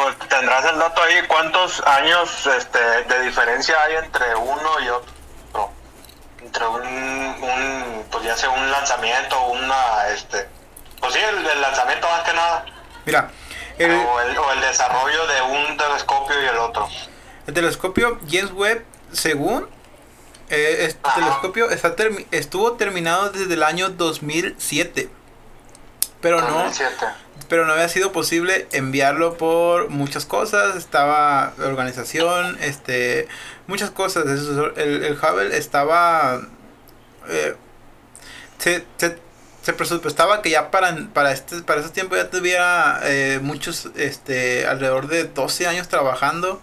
Pues tendrás el dato ahí, ¿cuántos años este, de diferencia hay entre uno y otro? Entre un, un pues ya sea un lanzamiento o una, este, pues sí, el, el lanzamiento más que nada, Mira, el, o, el, o el desarrollo de un telescopio y el otro. el telescopio James Webb, según eh, este Ajá. telescopio está termi- estuvo terminado desde el año 2007. Pero no, 2007. pero no había sido posible enviarlo por muchas cosas. Estaba la organización, este, muchas cosas. El, el Hubble estaba, eh, se, se- se presupuestaba que ya para, para, este, para ese tiempo ya tuviera eh, muchos, este, alrededor de 12 años trabajando.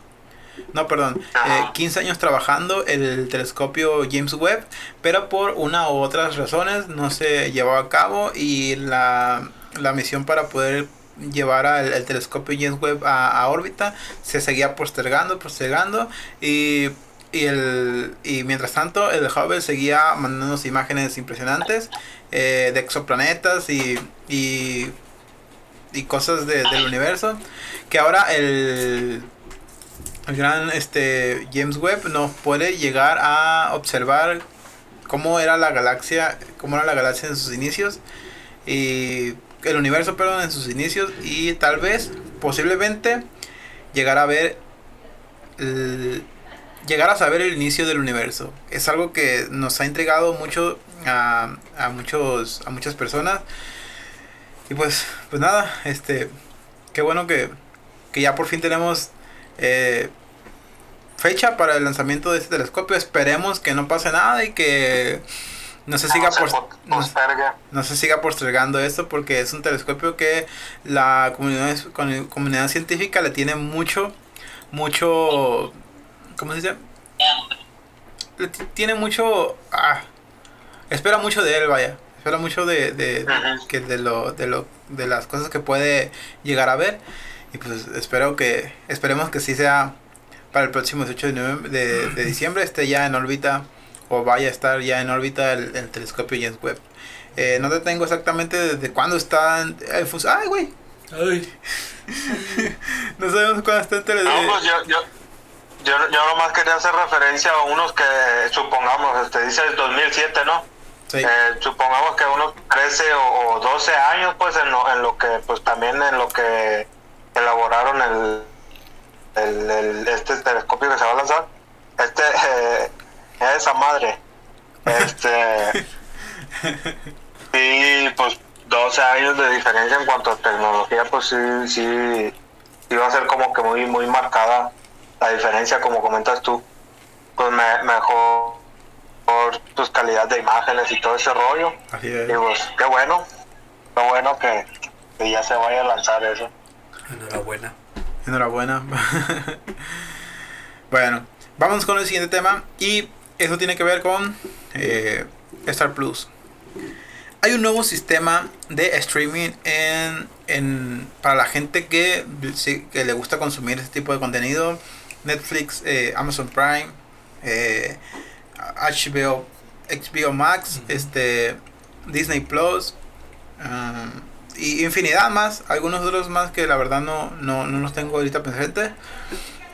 No, perdón, eh, Ajá. 15 años trabajando el telescopio James Webb, pero por una u otras razones no se llevó a cabo y la, la misión para poder llevar al el telescopio James Webb a, a órbita se seguía postergando, postergando y, y, el, y mientras tanto el Hubble seguía mandándonos imágenes impresionantes eh, de exoplanetas y, y, y cosas de- del universo que ahora el, el gran este James Webb nos puede llegar a observar cómo era la galaxia cómo era la galaxia en sus inicios y el universo perdón en sus inicios y tal vez posiblemente llegar a ver llegar a saber el inicio del universo. Es algo que nos ha intrigado mucho a, a muchos a muchas personas. Y pues pues nada este qué bueno que, que ya por fin tenemos eh, fecha para el lanzamiento de este telescopio. Esperemos que no pase nada y que no se siga No se por, po- no- no se siga postergando esto porque es un telescopio que la comunidad, científica le tiene mucho, mucho, ¿cómo se dice? Le ti- tiene mucho, ah, espera mucho de él, vaya, espera mucho de, de, que de lo, de lo, de las cosas que puede llegar a ver y pues espero que, esperemos que sí sea para el próximo 18 de, de, de diciembre esté ya en órbita o vaya a estar ya en órbita el, el telescopio James Webb. Eh, no te tengo exactamente desde cuándo está en, en fus- ¡Ay, güey! Ay, No sabemos cuándo está en tele- No, pues yo, yo, yo, yo nomás quería hacer referencia a unos que supongamos, este dice el 2007, ¿no? Sí, Eh, supongamos que unos 13 o, o 12 años, pues en lo, en lo que, pues también en lo que elaboraron el, el, el- este telescopio que se va a lanzar. Este, eh, esa madre. Este. y pues 12 años de diferencia en cuanto a tecnología, pues sí, sí, sí va a ser como que muy, muy marcada la diferencia, como comentas tú. Pues me, mejor por tus calidad de imágenes y todo ese rollo. así Y es. pues qué bueno, qué bueno que, que ya se vaya a lanzar eso. Enhorabuena. Enhorabuena. bueno, vamos con el siguiente tema y eso tiene que ver con eh, Star Plus. Hay un nuevo sistema de streaming en, en- para la gente que, que le gusta consumir este tipo de contenido. Netflix, eh, Amazon Prime, eh, HBO, HBO Max, este, Disney Plus, um, y infinidad más, algunos otros más que la verdad no, no, no los tengo ahorita presentes.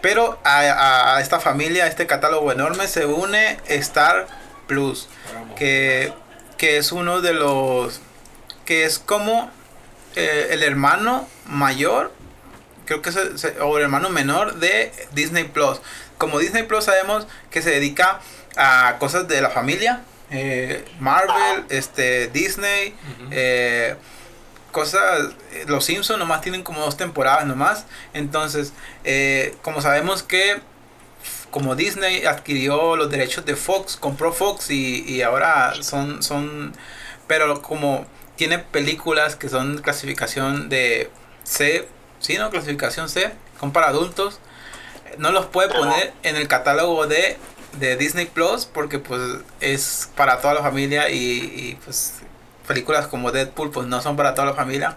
Pero a, a- a esta familia, a este catálogo enorme, se une Star Plus, que, que es uno de los, que es como eh, el hermano mayor, creo que es el, o el hermano menor de Disney Plus. Como Disney Plus sabemos que se dedica a cosas de la familia, eh, Marvel, este, Disney, eh, cosas, eh, los Simpsons nomás tienen como dos temporadas nomás. Entonces, eh, como sabemos que como Disney adquirió los derechos de Fox, compró Fox y, y ahora son, son, pero como tiene películas que son clasificación de C, ¿sí? ¿No? Clasificación C, son para adultos, no los puede poner en el catálogo de, de Disney Plus porque pues es para toda la familia y, y, pues películas como Deadpool pues no son para toda la familia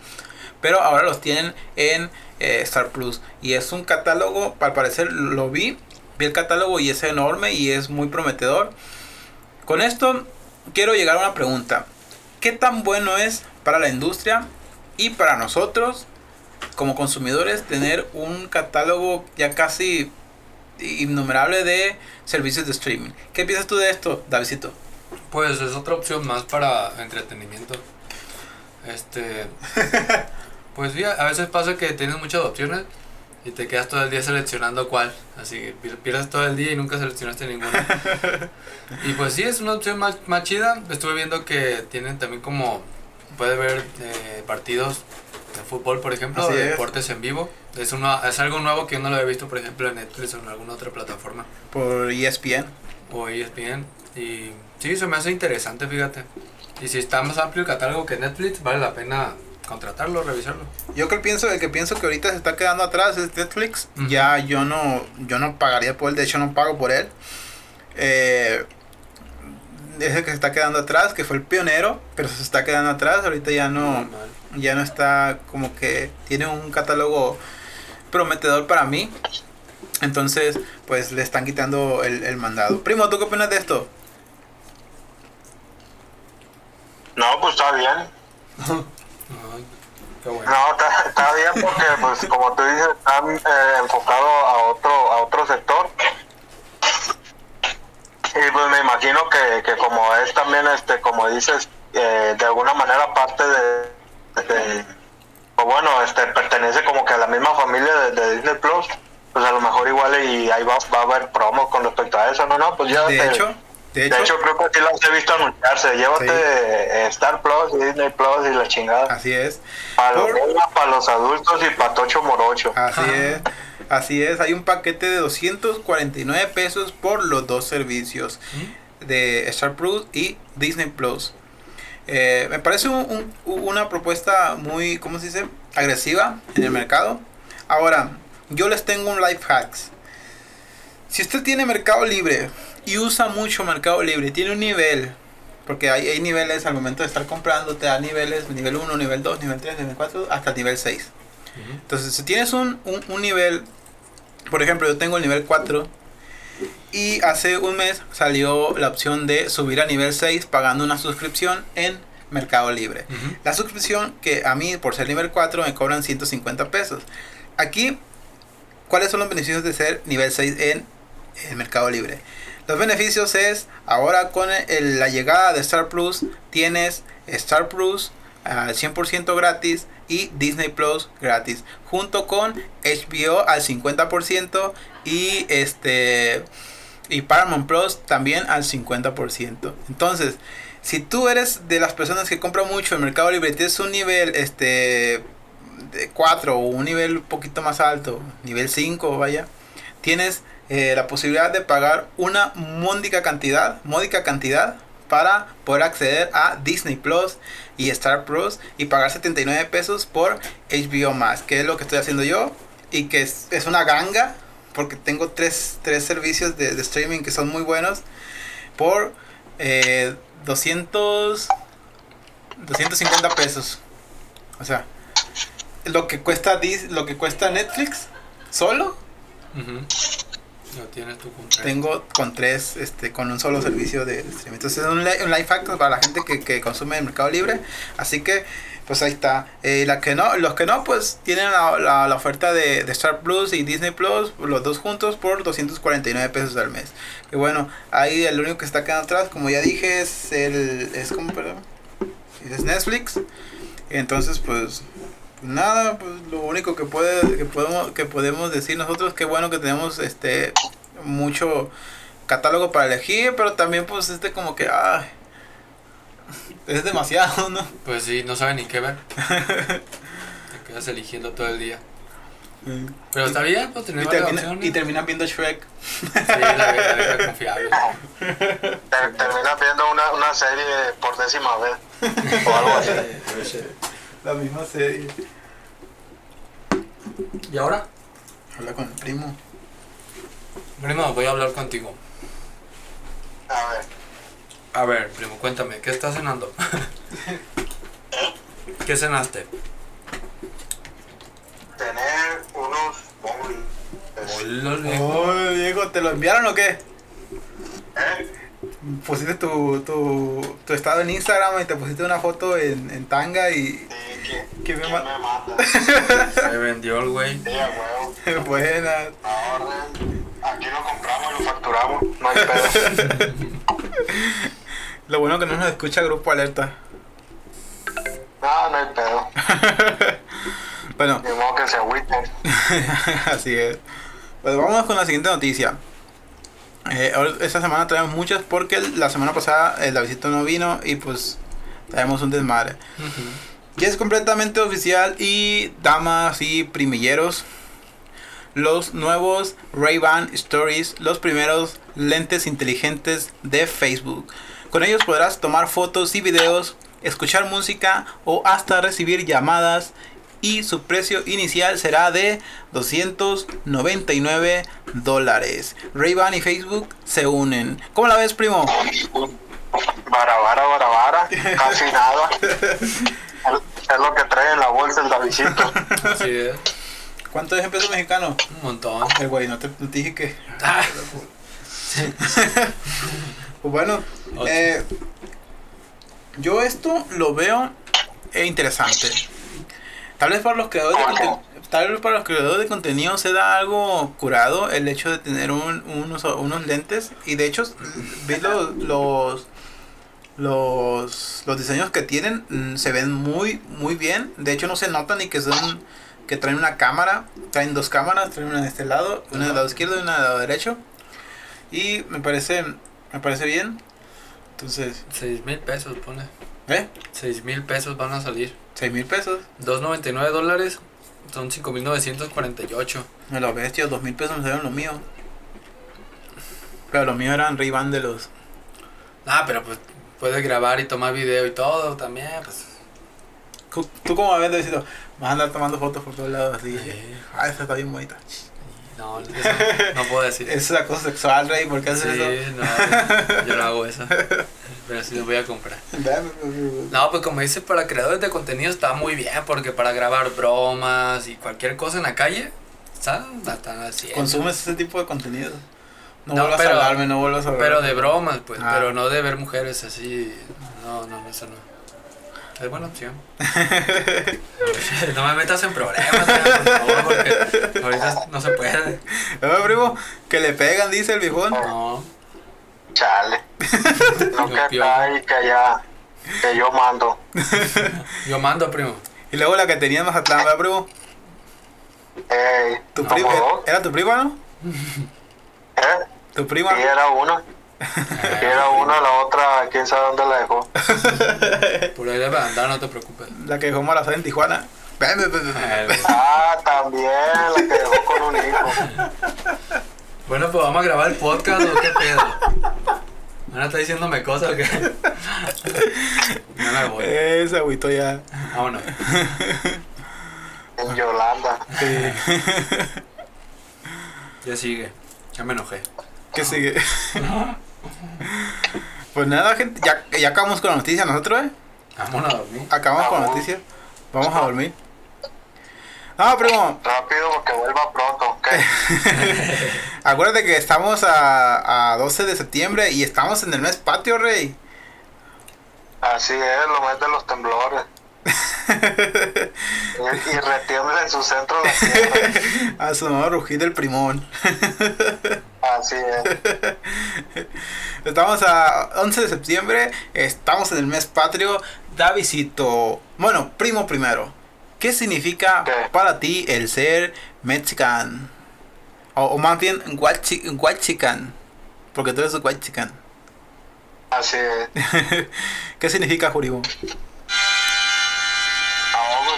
pero ahora los tienen en eh, Star Plus. Y es un catálogo al parecer lo vi vi el catálogo y es enorme y es muy prometedor. Con esto quiero llegar a una pregunta. Qué tan bueno es para la industria y para nosotros como consumidores tener un catálogo ya casi innumerable de servicios de streaming qué piensas tú de esto Davidito Pues es otra opción más para entretenimiento. Este. Pues sí, a veces pasa que tienes muchas opciones y te quedas todo el día seleccionando cuál. Así que pier- pierdes todo el día y nunca seleccionaste ninguna. y pues sí, es una opción más, más chida. Estuve viendo que tienen también como. Puede ver eh, partidos fútbol, por ejemplo, Así de es. deportes en vivo. Es, una, es algo nuevo que yo no lo había visto, por ejemplo, en Netflix o en alguna otra plataforma. por ESPN O ESPN. Y sí, se me hace interesante, fíjate. Y si está más amplio el catálogo que Netflix, vale la pena contratarlo, revisarlo. Yo que pienso, el que pienso que ahorita se está quedando atrás es Netflix. Ya yo no, yo no pagaría por él, de hecho no pago por él. Eh, es el que se está quedando atrás, que fue el pionero, pero se está quedando atrás. Ahorita ya no, Normal. Ya no está como que tiene un catálogo prometedor para mí. Entonces, pues le están quitando el, el mandado. Primo, ¿tú qué opinas de esto? No, pues está bien. Bueno. No, está, está bien porque, pues, como tú dices, están eh, enfocado a otro, a otro sector. Y pues me imagino que, que como es también, este, como dices, eh, de alguna manera parte de, de- o bueno, este, pertenece como que a la misma familia de, de Disney Plus, pues a lo mejor igual y ahí va, va a haber promos con respecto a eso, ¿no? No, pues ya De te- hecho, de de hecho, hecho, creo que sí las he visto anunciarse. Llévate Sí. Star Plus y Disney Plus y la chingada. así es. Para los Por- para los adultos y para Tocho Morocho. Así Ajá. es, así es. Hay un paquete de 249 pesos por los dos servicios de Star Plus y Disney Plus. Eh, me parece un- un- una propuesta muy, ¿cómo se dice? Agresiva en el mercado. Ahora, yo les tengo un life hacks. Si usted tiene Mercado Libre y usa mucho Mercado Libre, tiene un nivel, porque hay, hay niveles al momento de estar comprando, te da niveles, nivel 1, nivel 2, nivel 3, nivel 4, hasta el nivel 6. Ujú. Entonces, si tienes un, un, un nivel, por ejemplo, yo tengo el nivel 4 y hace un mes salió la opción de subir a nivel 6 pagando una suscripción en Mercado Libre. La suscripción que a mí, por ser nivel 4, me cobran 150 pesos. Aquí, ¿cuáles son los beneficios de ser nivel 6 en el Mercado Libre? Los beneficios es, ahora con el- la llegada de Star Plus, tienes Star Plus al 100% gratis y Disney Plus gratis, junto con HBO al 50% y este y Paramount Plus también al 50%. Entonces, si tú eres de las personas que compran mucho en Mercado Libre, tienes un nivel este de 4 o un nivel un poquito más alto, nivel 5, vaya, tienes eh, la posibilidad de pagar una módica cantidad, módica cantidad para poder acceder a Disney Plus y Star Plus y pagar 79 pesos por HBO Max, que es lo que estoy haciendo yo y que es, es una ganga porque tengo tres, tres servicios de, de streaming que son muy buenos por eh, 200 250 pesos. O sea, lo que cuesta Dis- lo que cuesta Netflix solo. Lo tienes tú con tres. tengo con tres este con un solo servicio de streaming. Entonces es un, un life hack para la gente que, que consume en Mercado Libre. Así que pues ahí está. Eh, la que no, los que no, pues tienen la, la- la oferta de, de Star Plus y Disney Plus, los dos juntos por 249 pesos al mes. Y bueno, ahí el único que está quedando atrás, como ya dije, es el es como perdón, es Netflix. Entonces pues nada, pues lo único que puede que podemos que podemos decir nosotros que bueno que tenemos este mucho catálogo para elegir, pero también pues este como que ay, es demasiado, ¿no? Pues sí, no saben ni qué ver. Te quedas eligiendo todo el día. Pero está bien, pues tener Y, termina- y terminan viendo Shrek. Sí, la la vieja confiable. Ter- terminas viendo una, una serie por décima vez. O algo así. La misma serie. ¿Y ahora? Habla con el primo. Primo, voy a hablar contigo. A ver. A ver, primo, cuéntame, ¿qué estás cenando? ¿Qué cenaste? Tener unos viejo. Oh, Diego, ¿te lo enviaron o qué? ¿Eh? Pusiste tu, tu, tu estado en Instagram y te pusiste una foto en, en tanga y... Sí, ¿quién, ¿Quién me quién ma- me mata? Se vendió el güey. Sí, a huevo. Buenas. Ahora, aquí lo compramos y lo facturamos. No hay pedo. Lo bueno que no nos escucha Grupo Alerta. No, no hay pedo. Bueno, Ni modo que se agüiten. así es. Pues vamos con la siguiente noticia. Eh, esta semana traemos muchas porque la semana pasada el Davidito no vino y pues traemos un desmadre. Ya es completamente oficial y damas y primilleros. Los nuevos Ray-Ban Stories, los primeros lentes inteligentes de Facebook. Con ellos podrás tomar fotos y videos, escuchar música o hasta recibir llamadas y su precio inicial será de 299 dólares. Ray-Ban y Facebook se unen. ¿Cómo la ves, primo? Vara, vara, vara, vara. Casi nada. Es lo que trae en la bolsa el Davidito. Así es. ¿Cuánto es en pesos mexicanos? Un montón. El güey, no te, no te dije que. Ah, Pues bueno, eh, yo esto lo veo eh, interesante. Tal vez para los creadores de tal vez para los creadores de contenido se da algo curado el hecho de tener un- unos, unos lentes y de hecho vi los los los, los diseños que tienen mm, se ven muy muy bien. De hecho no se nota ni que son que traen una cámara, traen dos cámaras, traen una de este lado, una del lado izquierdo y una del lado derecho. Y me parece me parece bien. Entonces, Seis mil pesos, pone. ¿eh? 6 mil pesos van a salir. 6 mil pesos. 2.99 dólares son 5.948. Me lo bestia, 2 mil pesos me salieron los míos. Pero los míos eran ray de los. Ah, pero pues puedes grabar y tomar video y todo también, pues. ¿Tú cómo ves, Luisito? Vas a andar tomando fotos por todos lados así. Sí. Ah, esa está bien bonita. No, no puedo decir Es una cosa sexual, Rey, ¿por qué Sí, haces eso? no, yo no hago eso. Pero sí lo voy a comprar. No, pues como dice, para creadores de contenido está muy bien, porque para grabar bromas y cualquier cosa en la calle, están, están haciendo. Consumes ese tipo de contenido. No, No, vuelvas pero- a hablarme, no vuelvas a hablarme. Pero de bromas, pues, Ah. pero no de ver mujeres así. No, no, eso no. Es buena opción. no me metas en problemas, por favor, porque ahorita no se puede. Eh, primo, que le pegan, dice el viejón. No. Chale. No que acá y que allá. Que yo mando. Yo mando, primo. Y luego la que tenía en Mazatlán, ¿verdad, primo? Ey, Tu No. ¿Cómo? ¿Era tu prima, no? ¿Eh? Tu prima. Y era una. Era una, la otra, quién sabe dónde la dejó. Por ahí debe andar, no te preocupes. La que dejó malazada en Tijuana. Ven, ven, ven, ven. Ah, también, la que dejó con un hijo. Bueno, pues vamos a grabar el podcast o qué pedo. ¿Ahora está diciéndome cosas o qué? No me voy. Ese agüito ya. Vámonos. En Yolanda. Sí. Ya sigue. Ya me enojé. ¿Qué sigue? Pues nada, gente. Ya, ya acabamos con la noticia nosotros, ¿eh? Vámonos a dormir. Acabamos con la Vamos. noticia. Vamos a dormir. Ah, primo. Rápido porque vuelva pronto, ¿ok? Acuérdate que estamos a, a 12 de septiembre y estamos en el mes patio, rey. Así es, lo mes de los temblores. Y, y retiembla en su centro la tierra. a su nuevo rugir del primón. Así es. Estamos a 11 de septiembre, estamos en el mes patrio. Davidito, bueno, primo primero, ¿qué significa ¿Qué? para ti el ser mexican? O, o más bien guachi- guachican, porque tú eres guachican. Así es. ¿Qué significa Juribo?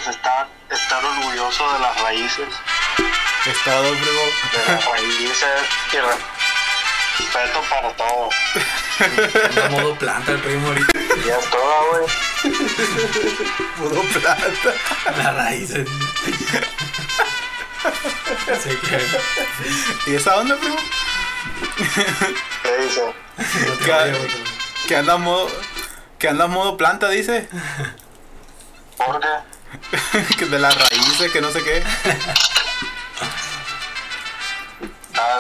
Pues estar, estar orgulloso de las raíces. Es todo, raíces y re- respeto para todo. Anda modo planta el primo ahorita. Y es todo, güey. Puro plata. Las raíces. Así que. ¿Y esa onda, primo? ¿Qué dice? No anda modo, que anda modo planta, dice. ¿Por qué? que de las raíces, que no sé qué.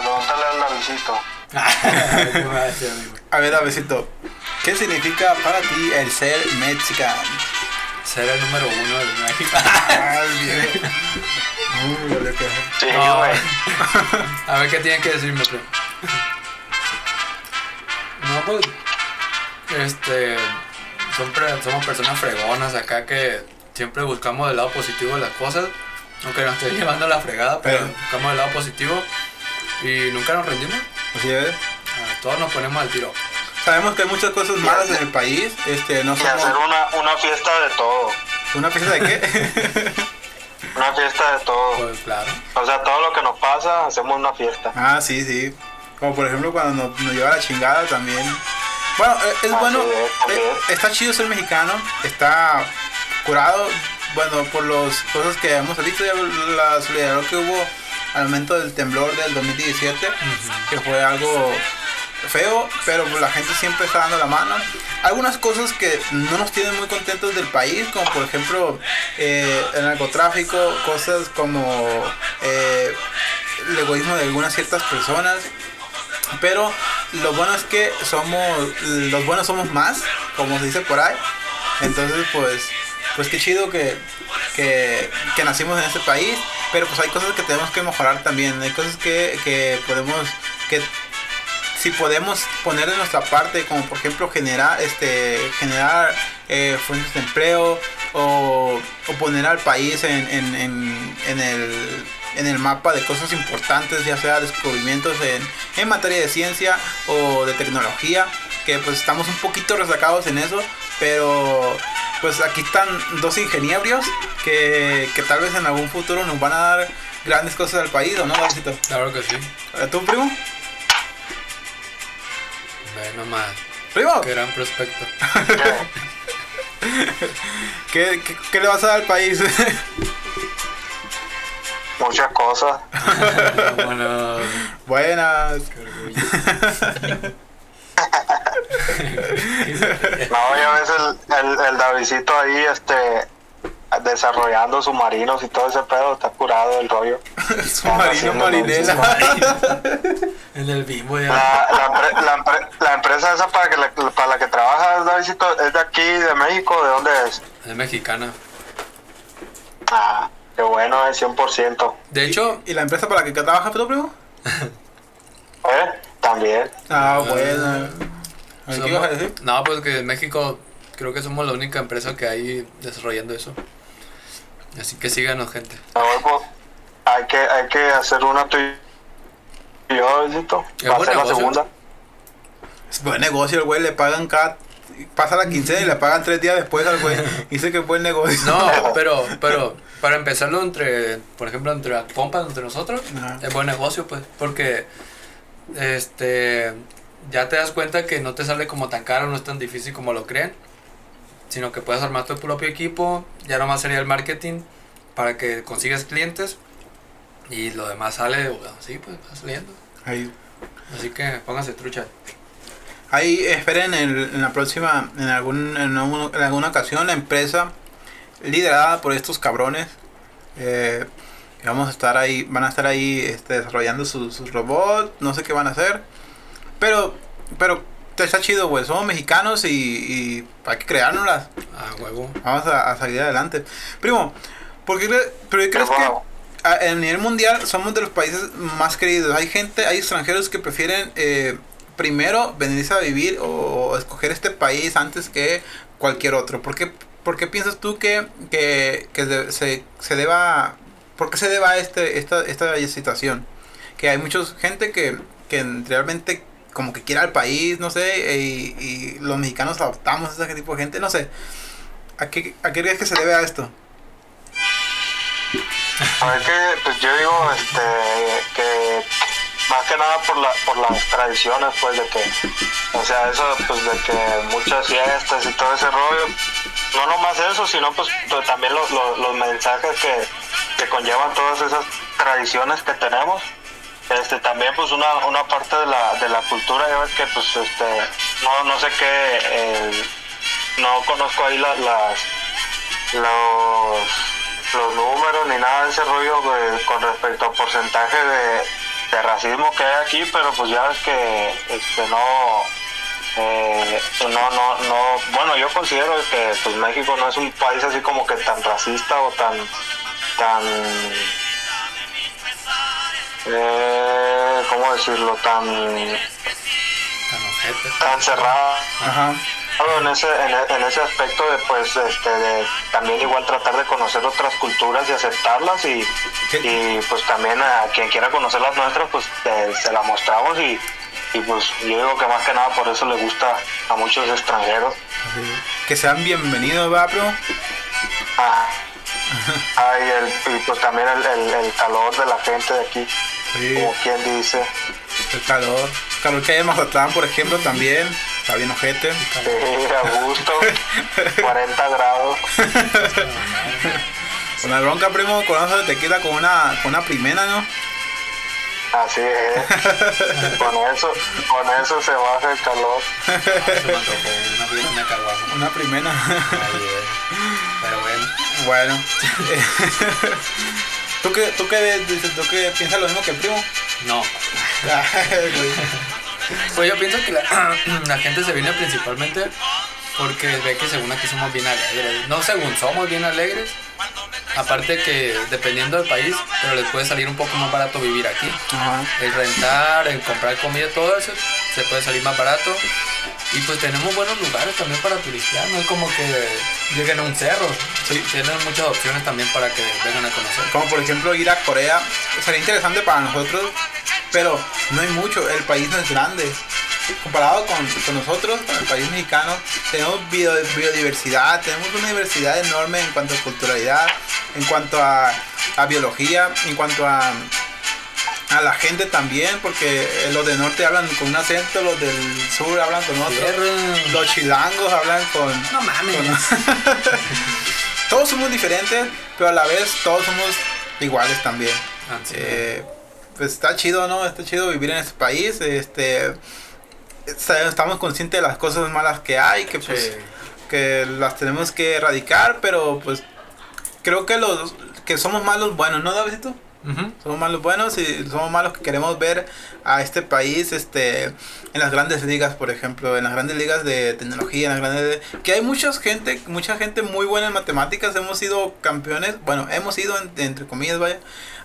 Pregúntale al Davidito. ¿Qué me va a ver, Davidito, ¿qué significa para ti el ser mexican? Ser el número uno del México. Ay, bien. Uy, vale, que- Sí, No. A ver qué tienen que decirme, primo. No, pues. Este. son pre- somos personas fregonas acá que siempre buscamos el lado positivo de las cosas. Aunque nos esté llevando la fregada, pero Pero- buscamos el lado positivo. Y nunca nos rendimos. Así es. A todos nos ponemos al tiro. Sabemos que hay muchas cosas malas en el país. Este, no Y hacer una, una fiesta de todo. ¿Una pieza de qué? Una fiesta de todo. Pues claro. O sea, todo lo que nos pasa, hacemos una fiesta. ah, sí, sí. Como por ejemplo cuando nos, nos lleva la chingada también. Bueno, eh, es Así bueno, es, eh, es. está chido ser mexicano, está curado, bueno, por las cosas que hemos visto, ya la solidaridad que hubo al momento del temblor del 2017, que fue algo feo, pero la gente siempre está dando la mano. Algunas cosas que no nos tienen muy contentos del país, como por ejemplo eh, el narcotráfico, cosas como eh, el egoísmo de algunas ciertas personas. Pero lo bueno es que somos, los buenos somos más, como se dice por ahí. Entonces, pues, pues qué chido que, que, que nacimos en este país. Pero pues hay cosas que tenemos que mejorar también. Hay cosas que, que podemos, que si podemos poner de nuestra parte, como por ejemplo generar, este, generar eh, fuentes de empleo o, o poner al país en, en, en, en el, en el mapa de cosas importantes, ya sea descubrimientos en, en materia de ciencia o de tecnología, que pues estamos un poquito resacados en eso, pero pues aquí están dos ingenieros que, que tal vez en algún futuro nos van a dar grandes cosas al país, ¿o no, Davidito? Claro que sí. ¿Tú, primo? Ve nomás. ¿Primo? Qué gran prospecto. ¿Qué, qué, qué le vas a dar al país? Muchas cosas. bueno, Buenas. No, ya ves el, el, el Davidcito ahí, este, desarrollando submarinos y todo ese pedo, está curado el rollo. Submarino marinela. En el bimbo ya. La, la, empre- la empre- la empresa esa para, que la, para la que trabajas, Davidcito, ¿es de aquí, de México? ¿De dónde es? Es mexicana. Ah, qué bueno, es 100%. De hecho, ¿Y la empresa para la que trabajas tú, primo? ¿Eh? También. Ah, bueno. ¿Qué somos- ibas a decir? no, pues que en México creo que somos la única empresa que hay desarrollando eso. Así que síganos, gente. A ver, pues, hay que, hay que hacer una y yo, para buen hacer la negocio. segunda. Es buen negocio el güey, le pagan cada... Pasa la quincena y le pagan tres días después al güey. Dice que es buen negocio. No, pero, pero para empezarlo entre, por ejemplo, entre las pompas, entre nosotros, Ajá. es buen negocio, pues, porque este ya te das cuenta que no te sale como tan caro, no es tan difícil como lo creen, sino que puedes armar tu propio equipo, ya nomás sería el marketing para que consigas clientes y lo demás sale, bueno, sí, pues va saliendo. Ahí, Así que pónganse trucha. ahí esperen en, en la próxima, en, algún, en, en alguna ocasión, la empresa liderada por estos cabrones. eh, vamos a estar ahí, van a estar ahí este, desarrollando sus, sus robots, no sé qué van a hacer. Pero, pero está chido, güey. Somos mexicanos y, y hay que creárnoslas. A huevo. Vamos a, a salir adelante. Primo, ¿por qué pero crees que a, a nivel mundial somos de los países más queridos? Hay gente, hay extranjeros que prefieren eh, primero venirse a vivir o, o escoger este país antes que cualquier otro. ¿Por qué, por qué piensas tú que, que, que de- se, se deba... ¿Por qué se deba a este, esta, esta situación? Que hay mucha gente que, que realmente como que quiere al país, no sé, y, y los mexicanos adoptamos a ese tipo de gente, no sé. ¿A qué, ¿A qué crees que se debe a esto? A ver que, pues yo digo, este, que más que nada por la, por las tradiciones, pues de que, o sea, eso, pues de que muchas fiestas y todo ese rollo, no nomás eso, sino pues también lo- lo- los mensajes que, que conllevan todas esas tradiciones que tenemos. Este, también pues una, una parte de la, de la cultura, ya ves que pues este, no, no sé qué, eh, no conozco ahí la- las, los, los números ni nada de ese rollo con respecto al porcentaje de, racismo que hay aquí, pero pues ya ves que este no eh, no no no bueno yo considero que pues México no es un país así como que tan racista o tan tan eh, cómo decirlo tan Tan cerrado. Ajá. En ese, en, en ese aspecto de pues este de también igual tratar de conocer otras culturas y aceptarlas y, y pues también a quien quiera conocer las nuestras pues eh, se las mostramos y, y pues yo digo que más que nada por eso le gusta a muchos extranjeros. Que sean bienvenidos, ¿va, primo? ah, ah, y, el- y, pues también el, el- el calor de la gente de aquí Sí, como quien dice el calor. Calor que hay en Mazatlán, por ejemplo, también. Está bien ojete. Sí, a gusto. 40 grados. Con la bronca, primo, con eso te quita con una, con una primera, ¿no? Así es. Con eso, con eso se baja el calor. Se una, caguama. Una primera. Pero bueno. bueno. ¿Tú qué, tú qué dices? ¿Tú qué piensas lo mismo que el primo? No. Pues yo pienso que la, la gente se viene principalmente porque ve que según aquí somos bien alegres. No según somos bien alegres. Aparte que dependiendo del país, pero les puede salir un poco más barato vivir aquí. Ajá. El rentar, el comprar comida, todo eso se puede salir más barato. Y pues tenemos buenos lugares también para turistear. No es como que lleguen a un cerro. Sí, tienen muchas opciones también para que vengan a conocer. Como por ejemplo ir a Corea. Sería interesante para nosotros, pero no hay mucho. El país no es grande. Comparado con, con nosotros, con el país mexicano, tenemos bio- biodiversidad, tenemos una diversidad enorme en cuanto a culturalidad, en cuanto a, a biología, en cuanto a, a la gente también, porque los del norte hablan con un acento, los del sur hablan con otro, los chilangos hablan con, No mames. todos somos diferentes, pero a la vez todos somos iguales también. Ah, sí. Eh, pues está chido, ¿no? Está chido vivir en este país. Este, estamos conscientes de las cosas malas que hay, que pues Sí. que las tenemos que erradicar, pero pues creo que los que somos malos buenos, ¿no, Davidito? Ujú. Somos malos buenos y somos malos que queremos ver a este país este en las grandes ligas, por ejemplo, en las grandes ligas de tecnología, en las grandes que hay mucha gente, mucha gente muy buena en matemáticas, hemos sido campeones, bueno, hemos ido en- entre comillas, vaya.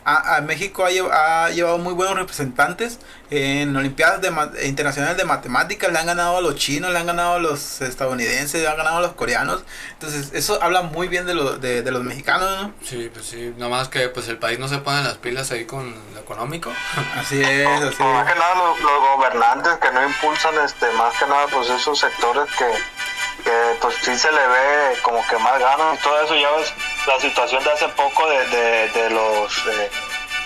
A, a México ha, ha llevado muy buenos representantes en Olimpiadas de internacionales de matemáticas, le han ganado a los chinos, le han ganado a los estadounidenses, le han ganado a los coreanos. Entonces, eso habla muy bien de, lo- de, de los mexicanos, ¿no? Sí, pues sí. Nomás que pues el país no se pone las pilas ahí con lo económico. Así es, así Más es. que nada los, los gobernantes que no impulsan este más que nada pues esos sectores que, que pues sí se le ve como que más ganas y todo eso ya ves la situación de hace poco de, de, de los eh,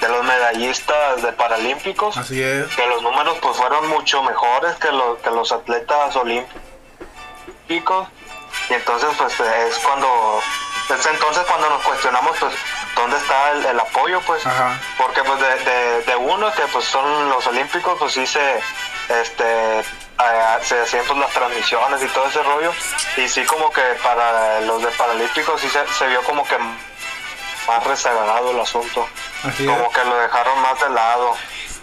de los medallistas de paralímpicos Así es. que los números pues fueron mucho mejores que los que los atletas olímpicos y entonces pues es cuando es entonces cuando nos cuestionamos pues dónde está el, el apoyo pues Ajá. porque pues de, de, de uno que pues son los olímpicos pues sí se este se hacían pues las transmisiones y todo ese rollo y sí como que para los de paralímpicos sí se, se vio como que más rezagado el asunto Así es. como que lo dejaron más de lado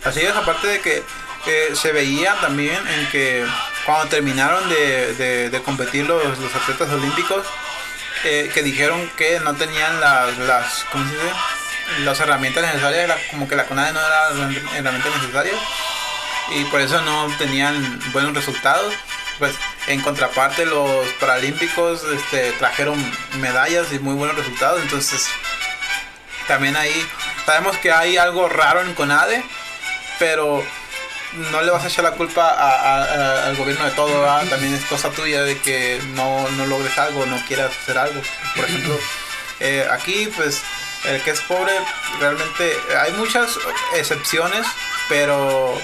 Así es, aparte de que eh, se veía también en que cuando terminaron de, de- de competir los, los atletas olímpicos, eh, que dijeron que no tenían las, las, ¿cómo se dice? las herramientas necesarias, la- como que la CONADE no era las herramientas necesarias y por eso no obtenían buenos resultados. Pues en contraparte los paralímpicos este, trajeron medallas y muy buenos resultados, entonces también ahí sabemos que hay algo raro en CONADE, pero no le vas a echar la culpa a- a- al gobierno de todo, ¿verdad? también es cosa tuya de que no, no logres algo, no quieras hacer algo. Por ejemplo, eh, aquí pues el que es pobre realmente hay muchas excepciones, pero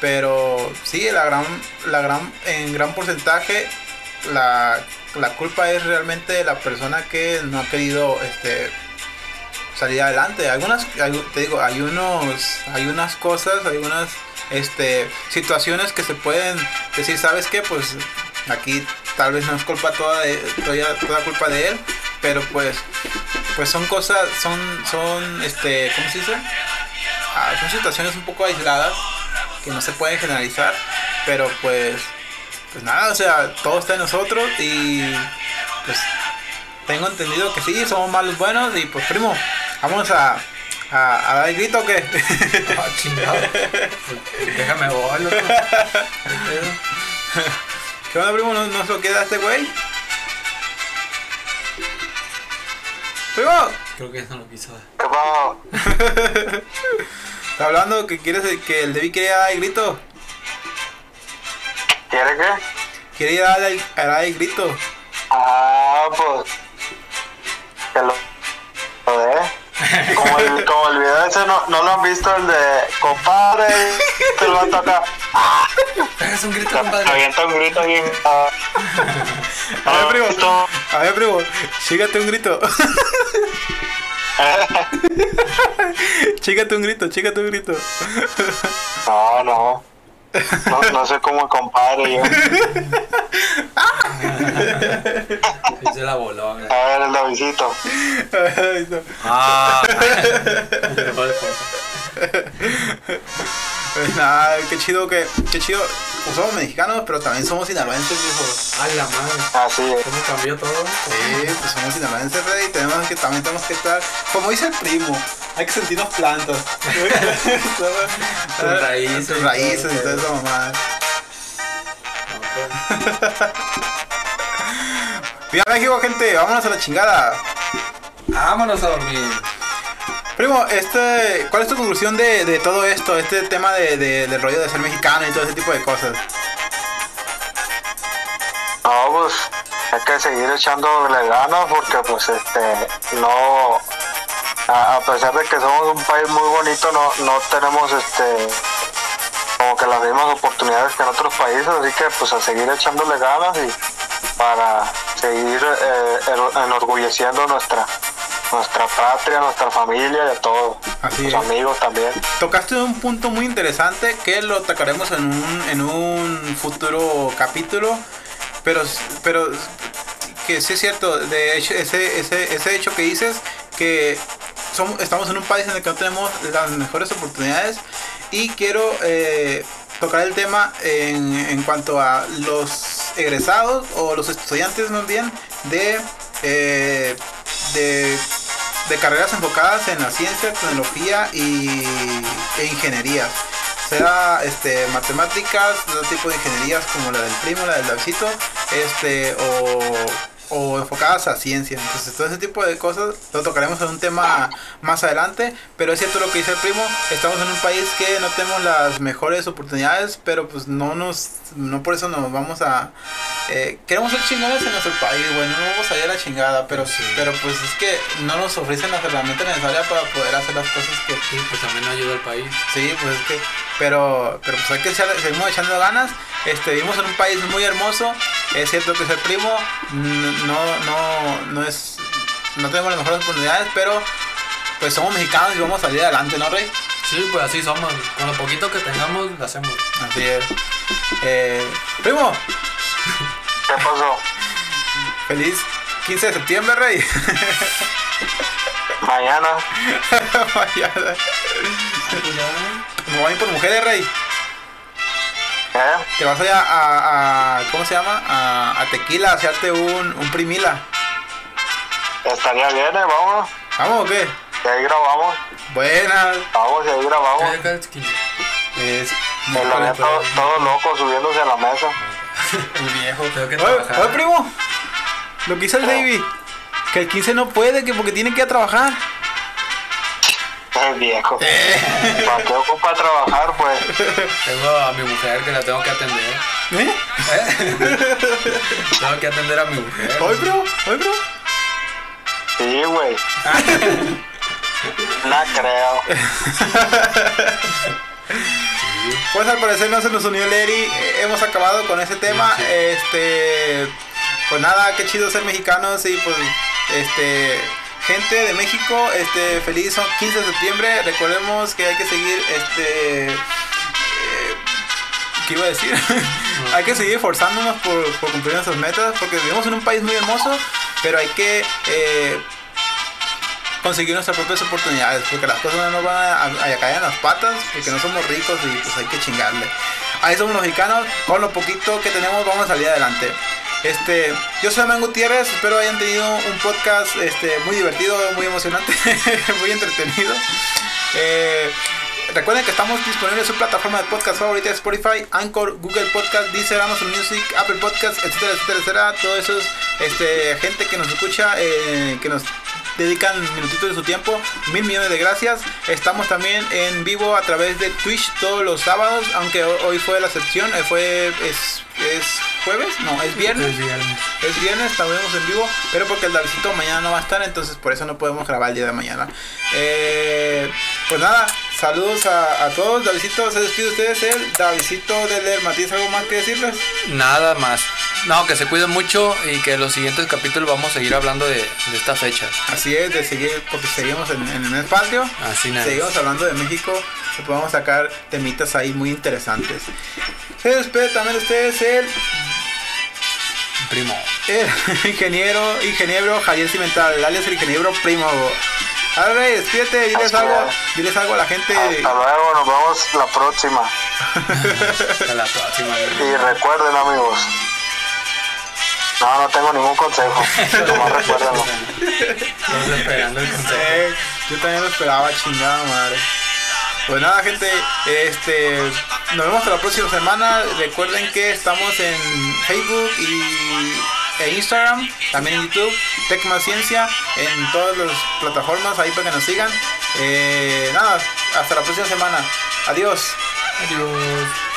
pero sí, la gran, la gran, en gran porcentaje la, la culpa es realmente de la persona que no ha querido este salir adelante. Algunas, te digo, hay unos, hay unas cosas, hay unas este, situaciones que se pueden decir, ¿sabes qué? Pues aquí tal vez no es culpa toda de, toda, toda culpa de él, pero pues, pues son cosas, son, son, este, ¿cómo se dice? Ah, son situaciones un poco aisladas que no se pueden generalizar, pero pues, pues nada, o sea, todo está en nosotros y pues tengo entendido que sí, somos malos buenos y pues primo, vamos a, a, a dar el grito o qué. Ah, chingado. Pues, Déjame loco. ¿Qué onda primo? ¿No, no se lo queda este güey? Primo, Creo que eso no quiso. Está hablando que quieres que el Debbie quiere dar el grito. ¿Quiere qué? Quiere ir a dar el, a dar el grito. Ah, pues. Que lo. Como el, como el video ese, no, no lo han visto, el de compadre. Se lo va a tocar. Es un grito, Te compadre. avienta un grito bien. ah, A ver, ah, primo. esto- A ver, primo. Chígate un grito. Chígate un grito, chígate un grito. No, no. No, no sé cómo compadre yo. Se la voló. A ver, el Davidito. Ay, no. Ah. Nada, qué chido que. Qué chido. Pues somos mexicanos, pero también somos sinaloenses, viejo. A la madre. Así es. ¿Cómo cambió todo? Sí, pues somos sinaloenses, rey. y Tenemos que, también tenemos que estar. Como dice el primo, hay que sentirnos plantas. Sus raíces. Sus raíces y toda esa mamada. Viva México, gente, vámonos a la chingada. Vámonos a dormir. Primo, este, ¿cuál es tu conclusión de, todo esto? Este tema de, de- del rollo de ser mexicano y todo ese tipo de cosas. No, pues hay que seguir echándole ganas porque pues este no a, pesar de que somos un país muy bonito no, no tenemos este como que las mismas oportunidades que en otros países así que pues a seguir echándole ganas y para seguir eh, enorgulleciendo nuestra nuestra patria, nuestra familia y a todo, Así los es. amigos también. Tocaste un punto muy interesante que lo tocaremos en un, en un futuro capítulo, pero, pero que sí es cierto, de hecho, ese, ese, ese hecho que dices, que somos, estamos en un país en el que no tenemos las mejores oportunidades y quiero eh, tocar el tema en, en cuanto a los egresados o los estudiantes más bien de, eh, de de carreras enfocadas en la ciencia, tecnología y, e ingeniería. Sea este, matemáticas, otro tipo de ingenierías como la del primo, la del Davidito, este, o, o enfocadas a ciencia. Entonces todo ese tipo de cosas lo tocaremos en un tema más adelante. Pero es cierto lo que dice el primo, estamos en un país que no tenemos las mejores oportunidades, pero pues no nos, no por eso nos vamos a... eh, queremos ser chingones en nuestro país, bueno, no vamos a ir a la chingada, pero, Sí. pero pues es que no nos ofrecen las herramientas necesarias para poder hacer las cosas que Sí, pues también ayuda al país. Sí, pues es que, pero, pero pues hay que echarle- seguimos echando ganas. Este, vivimos en un país muy hermoso. Es cierto que ser primo no, no, no es, no tenemos las mejores oportunidades, pero pues somos mexicanos y vamos a salir adelante, ¿no, Rey? Sí, pues así somos. Con lo poquito que tengamos, lo hacemos. Así es. Eh, primo, ¿Qué pasó? feliz 15 de septiembre, Rey. Mañana, Mañana. Me voy a ir por mujeres, Rey. ¿eh? Te vas allá a, a ¿cómo se llama? A, a Tequila, a hacerte un, un primila. Estaría bien, ¿eh? Vamos, ¿Vamos o qué? y ahí grabamos, Buenas. vamos y ahí grabamos. Es ven todo, todo loco subiéndose a la mesa. el viejo. Tengo que Oye, trabajar. oye, primo. Lo que hizo el David. Que el 15 no puede, que porque tiene que ir a trabajar. El viejo. ¿Para qué ocupa trabajar, pues? Tengo a mi mujer que la tengo que atender. ¿Eh? ¿Eh? tengo que atender a mi mujer. Oye, primo. Oye, primo. Sí, güey. No creo. Pues al parecer no se nos unió Leri. Eh, hemos acabado con ese tema. Sí. Este. Pues nada, qué chido ser mexicanos y pues. Este. Gente de México, este, feliz 15 de septiembre. Recordemos que hay que seguir, este, eh, ¿qué iba a decir? hay que seguir esforzándonos por, cumplir nuestras metas, porque vivimos en un país muy hermoso, pero hay que eh, conseguir nuestras propias oportunidades, porque las cosas no nos van a, a caer en las patas, porque no somos ricos y pues hay que chingarle. Ahí somos mexicanos, con lo poquito que tenemos vamos a salir adelante. Este, yo soy Man Gutiérrez, espero hayan tenido un podcast este, muy divertido, muy emocionante, muy entretenido. Eh, recuerden que estamos disponibles en su plataforma de podcast favorita, Spotify, Anchor, Google Podcast, Deezer, Amazon Music, Apple Podcast, etcétera, etcétera, etcétera. Todo eso es este, gente que nos escucha, eh, que nos dedican minutitos de su tiempo. Mil millones de gracias. Estamos también en vivo a través de Twitch todos los sábados, aunque ho- hoy fue la excepción, eh, fue es, es jueves, no, es viernes. Es viernes. Es viernes, estamos en vivo, pero porque el Davidito mañana no va a estar, entonces por eso no podemos grabar el día de mañana. Eh, pues nada, saludos a, a todos. Davidito, se despide ustedes. El Davidito del. ¿Tienes algo más que decirles? Nada más. No, que se cuiden mucho y que en los siguientes capítulos vamos a seguir hablando de, de esta fecha. Así es, de seguir, porque seguimos en, en el mes patrio. Así nada. Seguimos hablando de México. Que podemos sacar temitas ahí muy interesantes. Se despide también de ustedes el Primo. El ingeniero, ingeniero Javier Cimental, alias el ingeniero primo. Ahora Rey, despídete, diles algo, es. diles algo a la gente. Hasta luego, nos vemos la próxima. Hasta la próxima. Y recuerden, amigos. No, no tengo ningún consejo. Nomás recuérdenlo. Estamos esperando el consejo. Eh, yo también lo esperaba, chingada madre. Pues nada, gente, este, nos vemos hasta la próxima semana. Recuerden que estamos en Facebook y en Instagram, también en YouTube, Tecma Ciencia, en todas las plataformas ahí para que nos sigan. Eh, nada, hasta la próxima semana. Adiós. Adiós.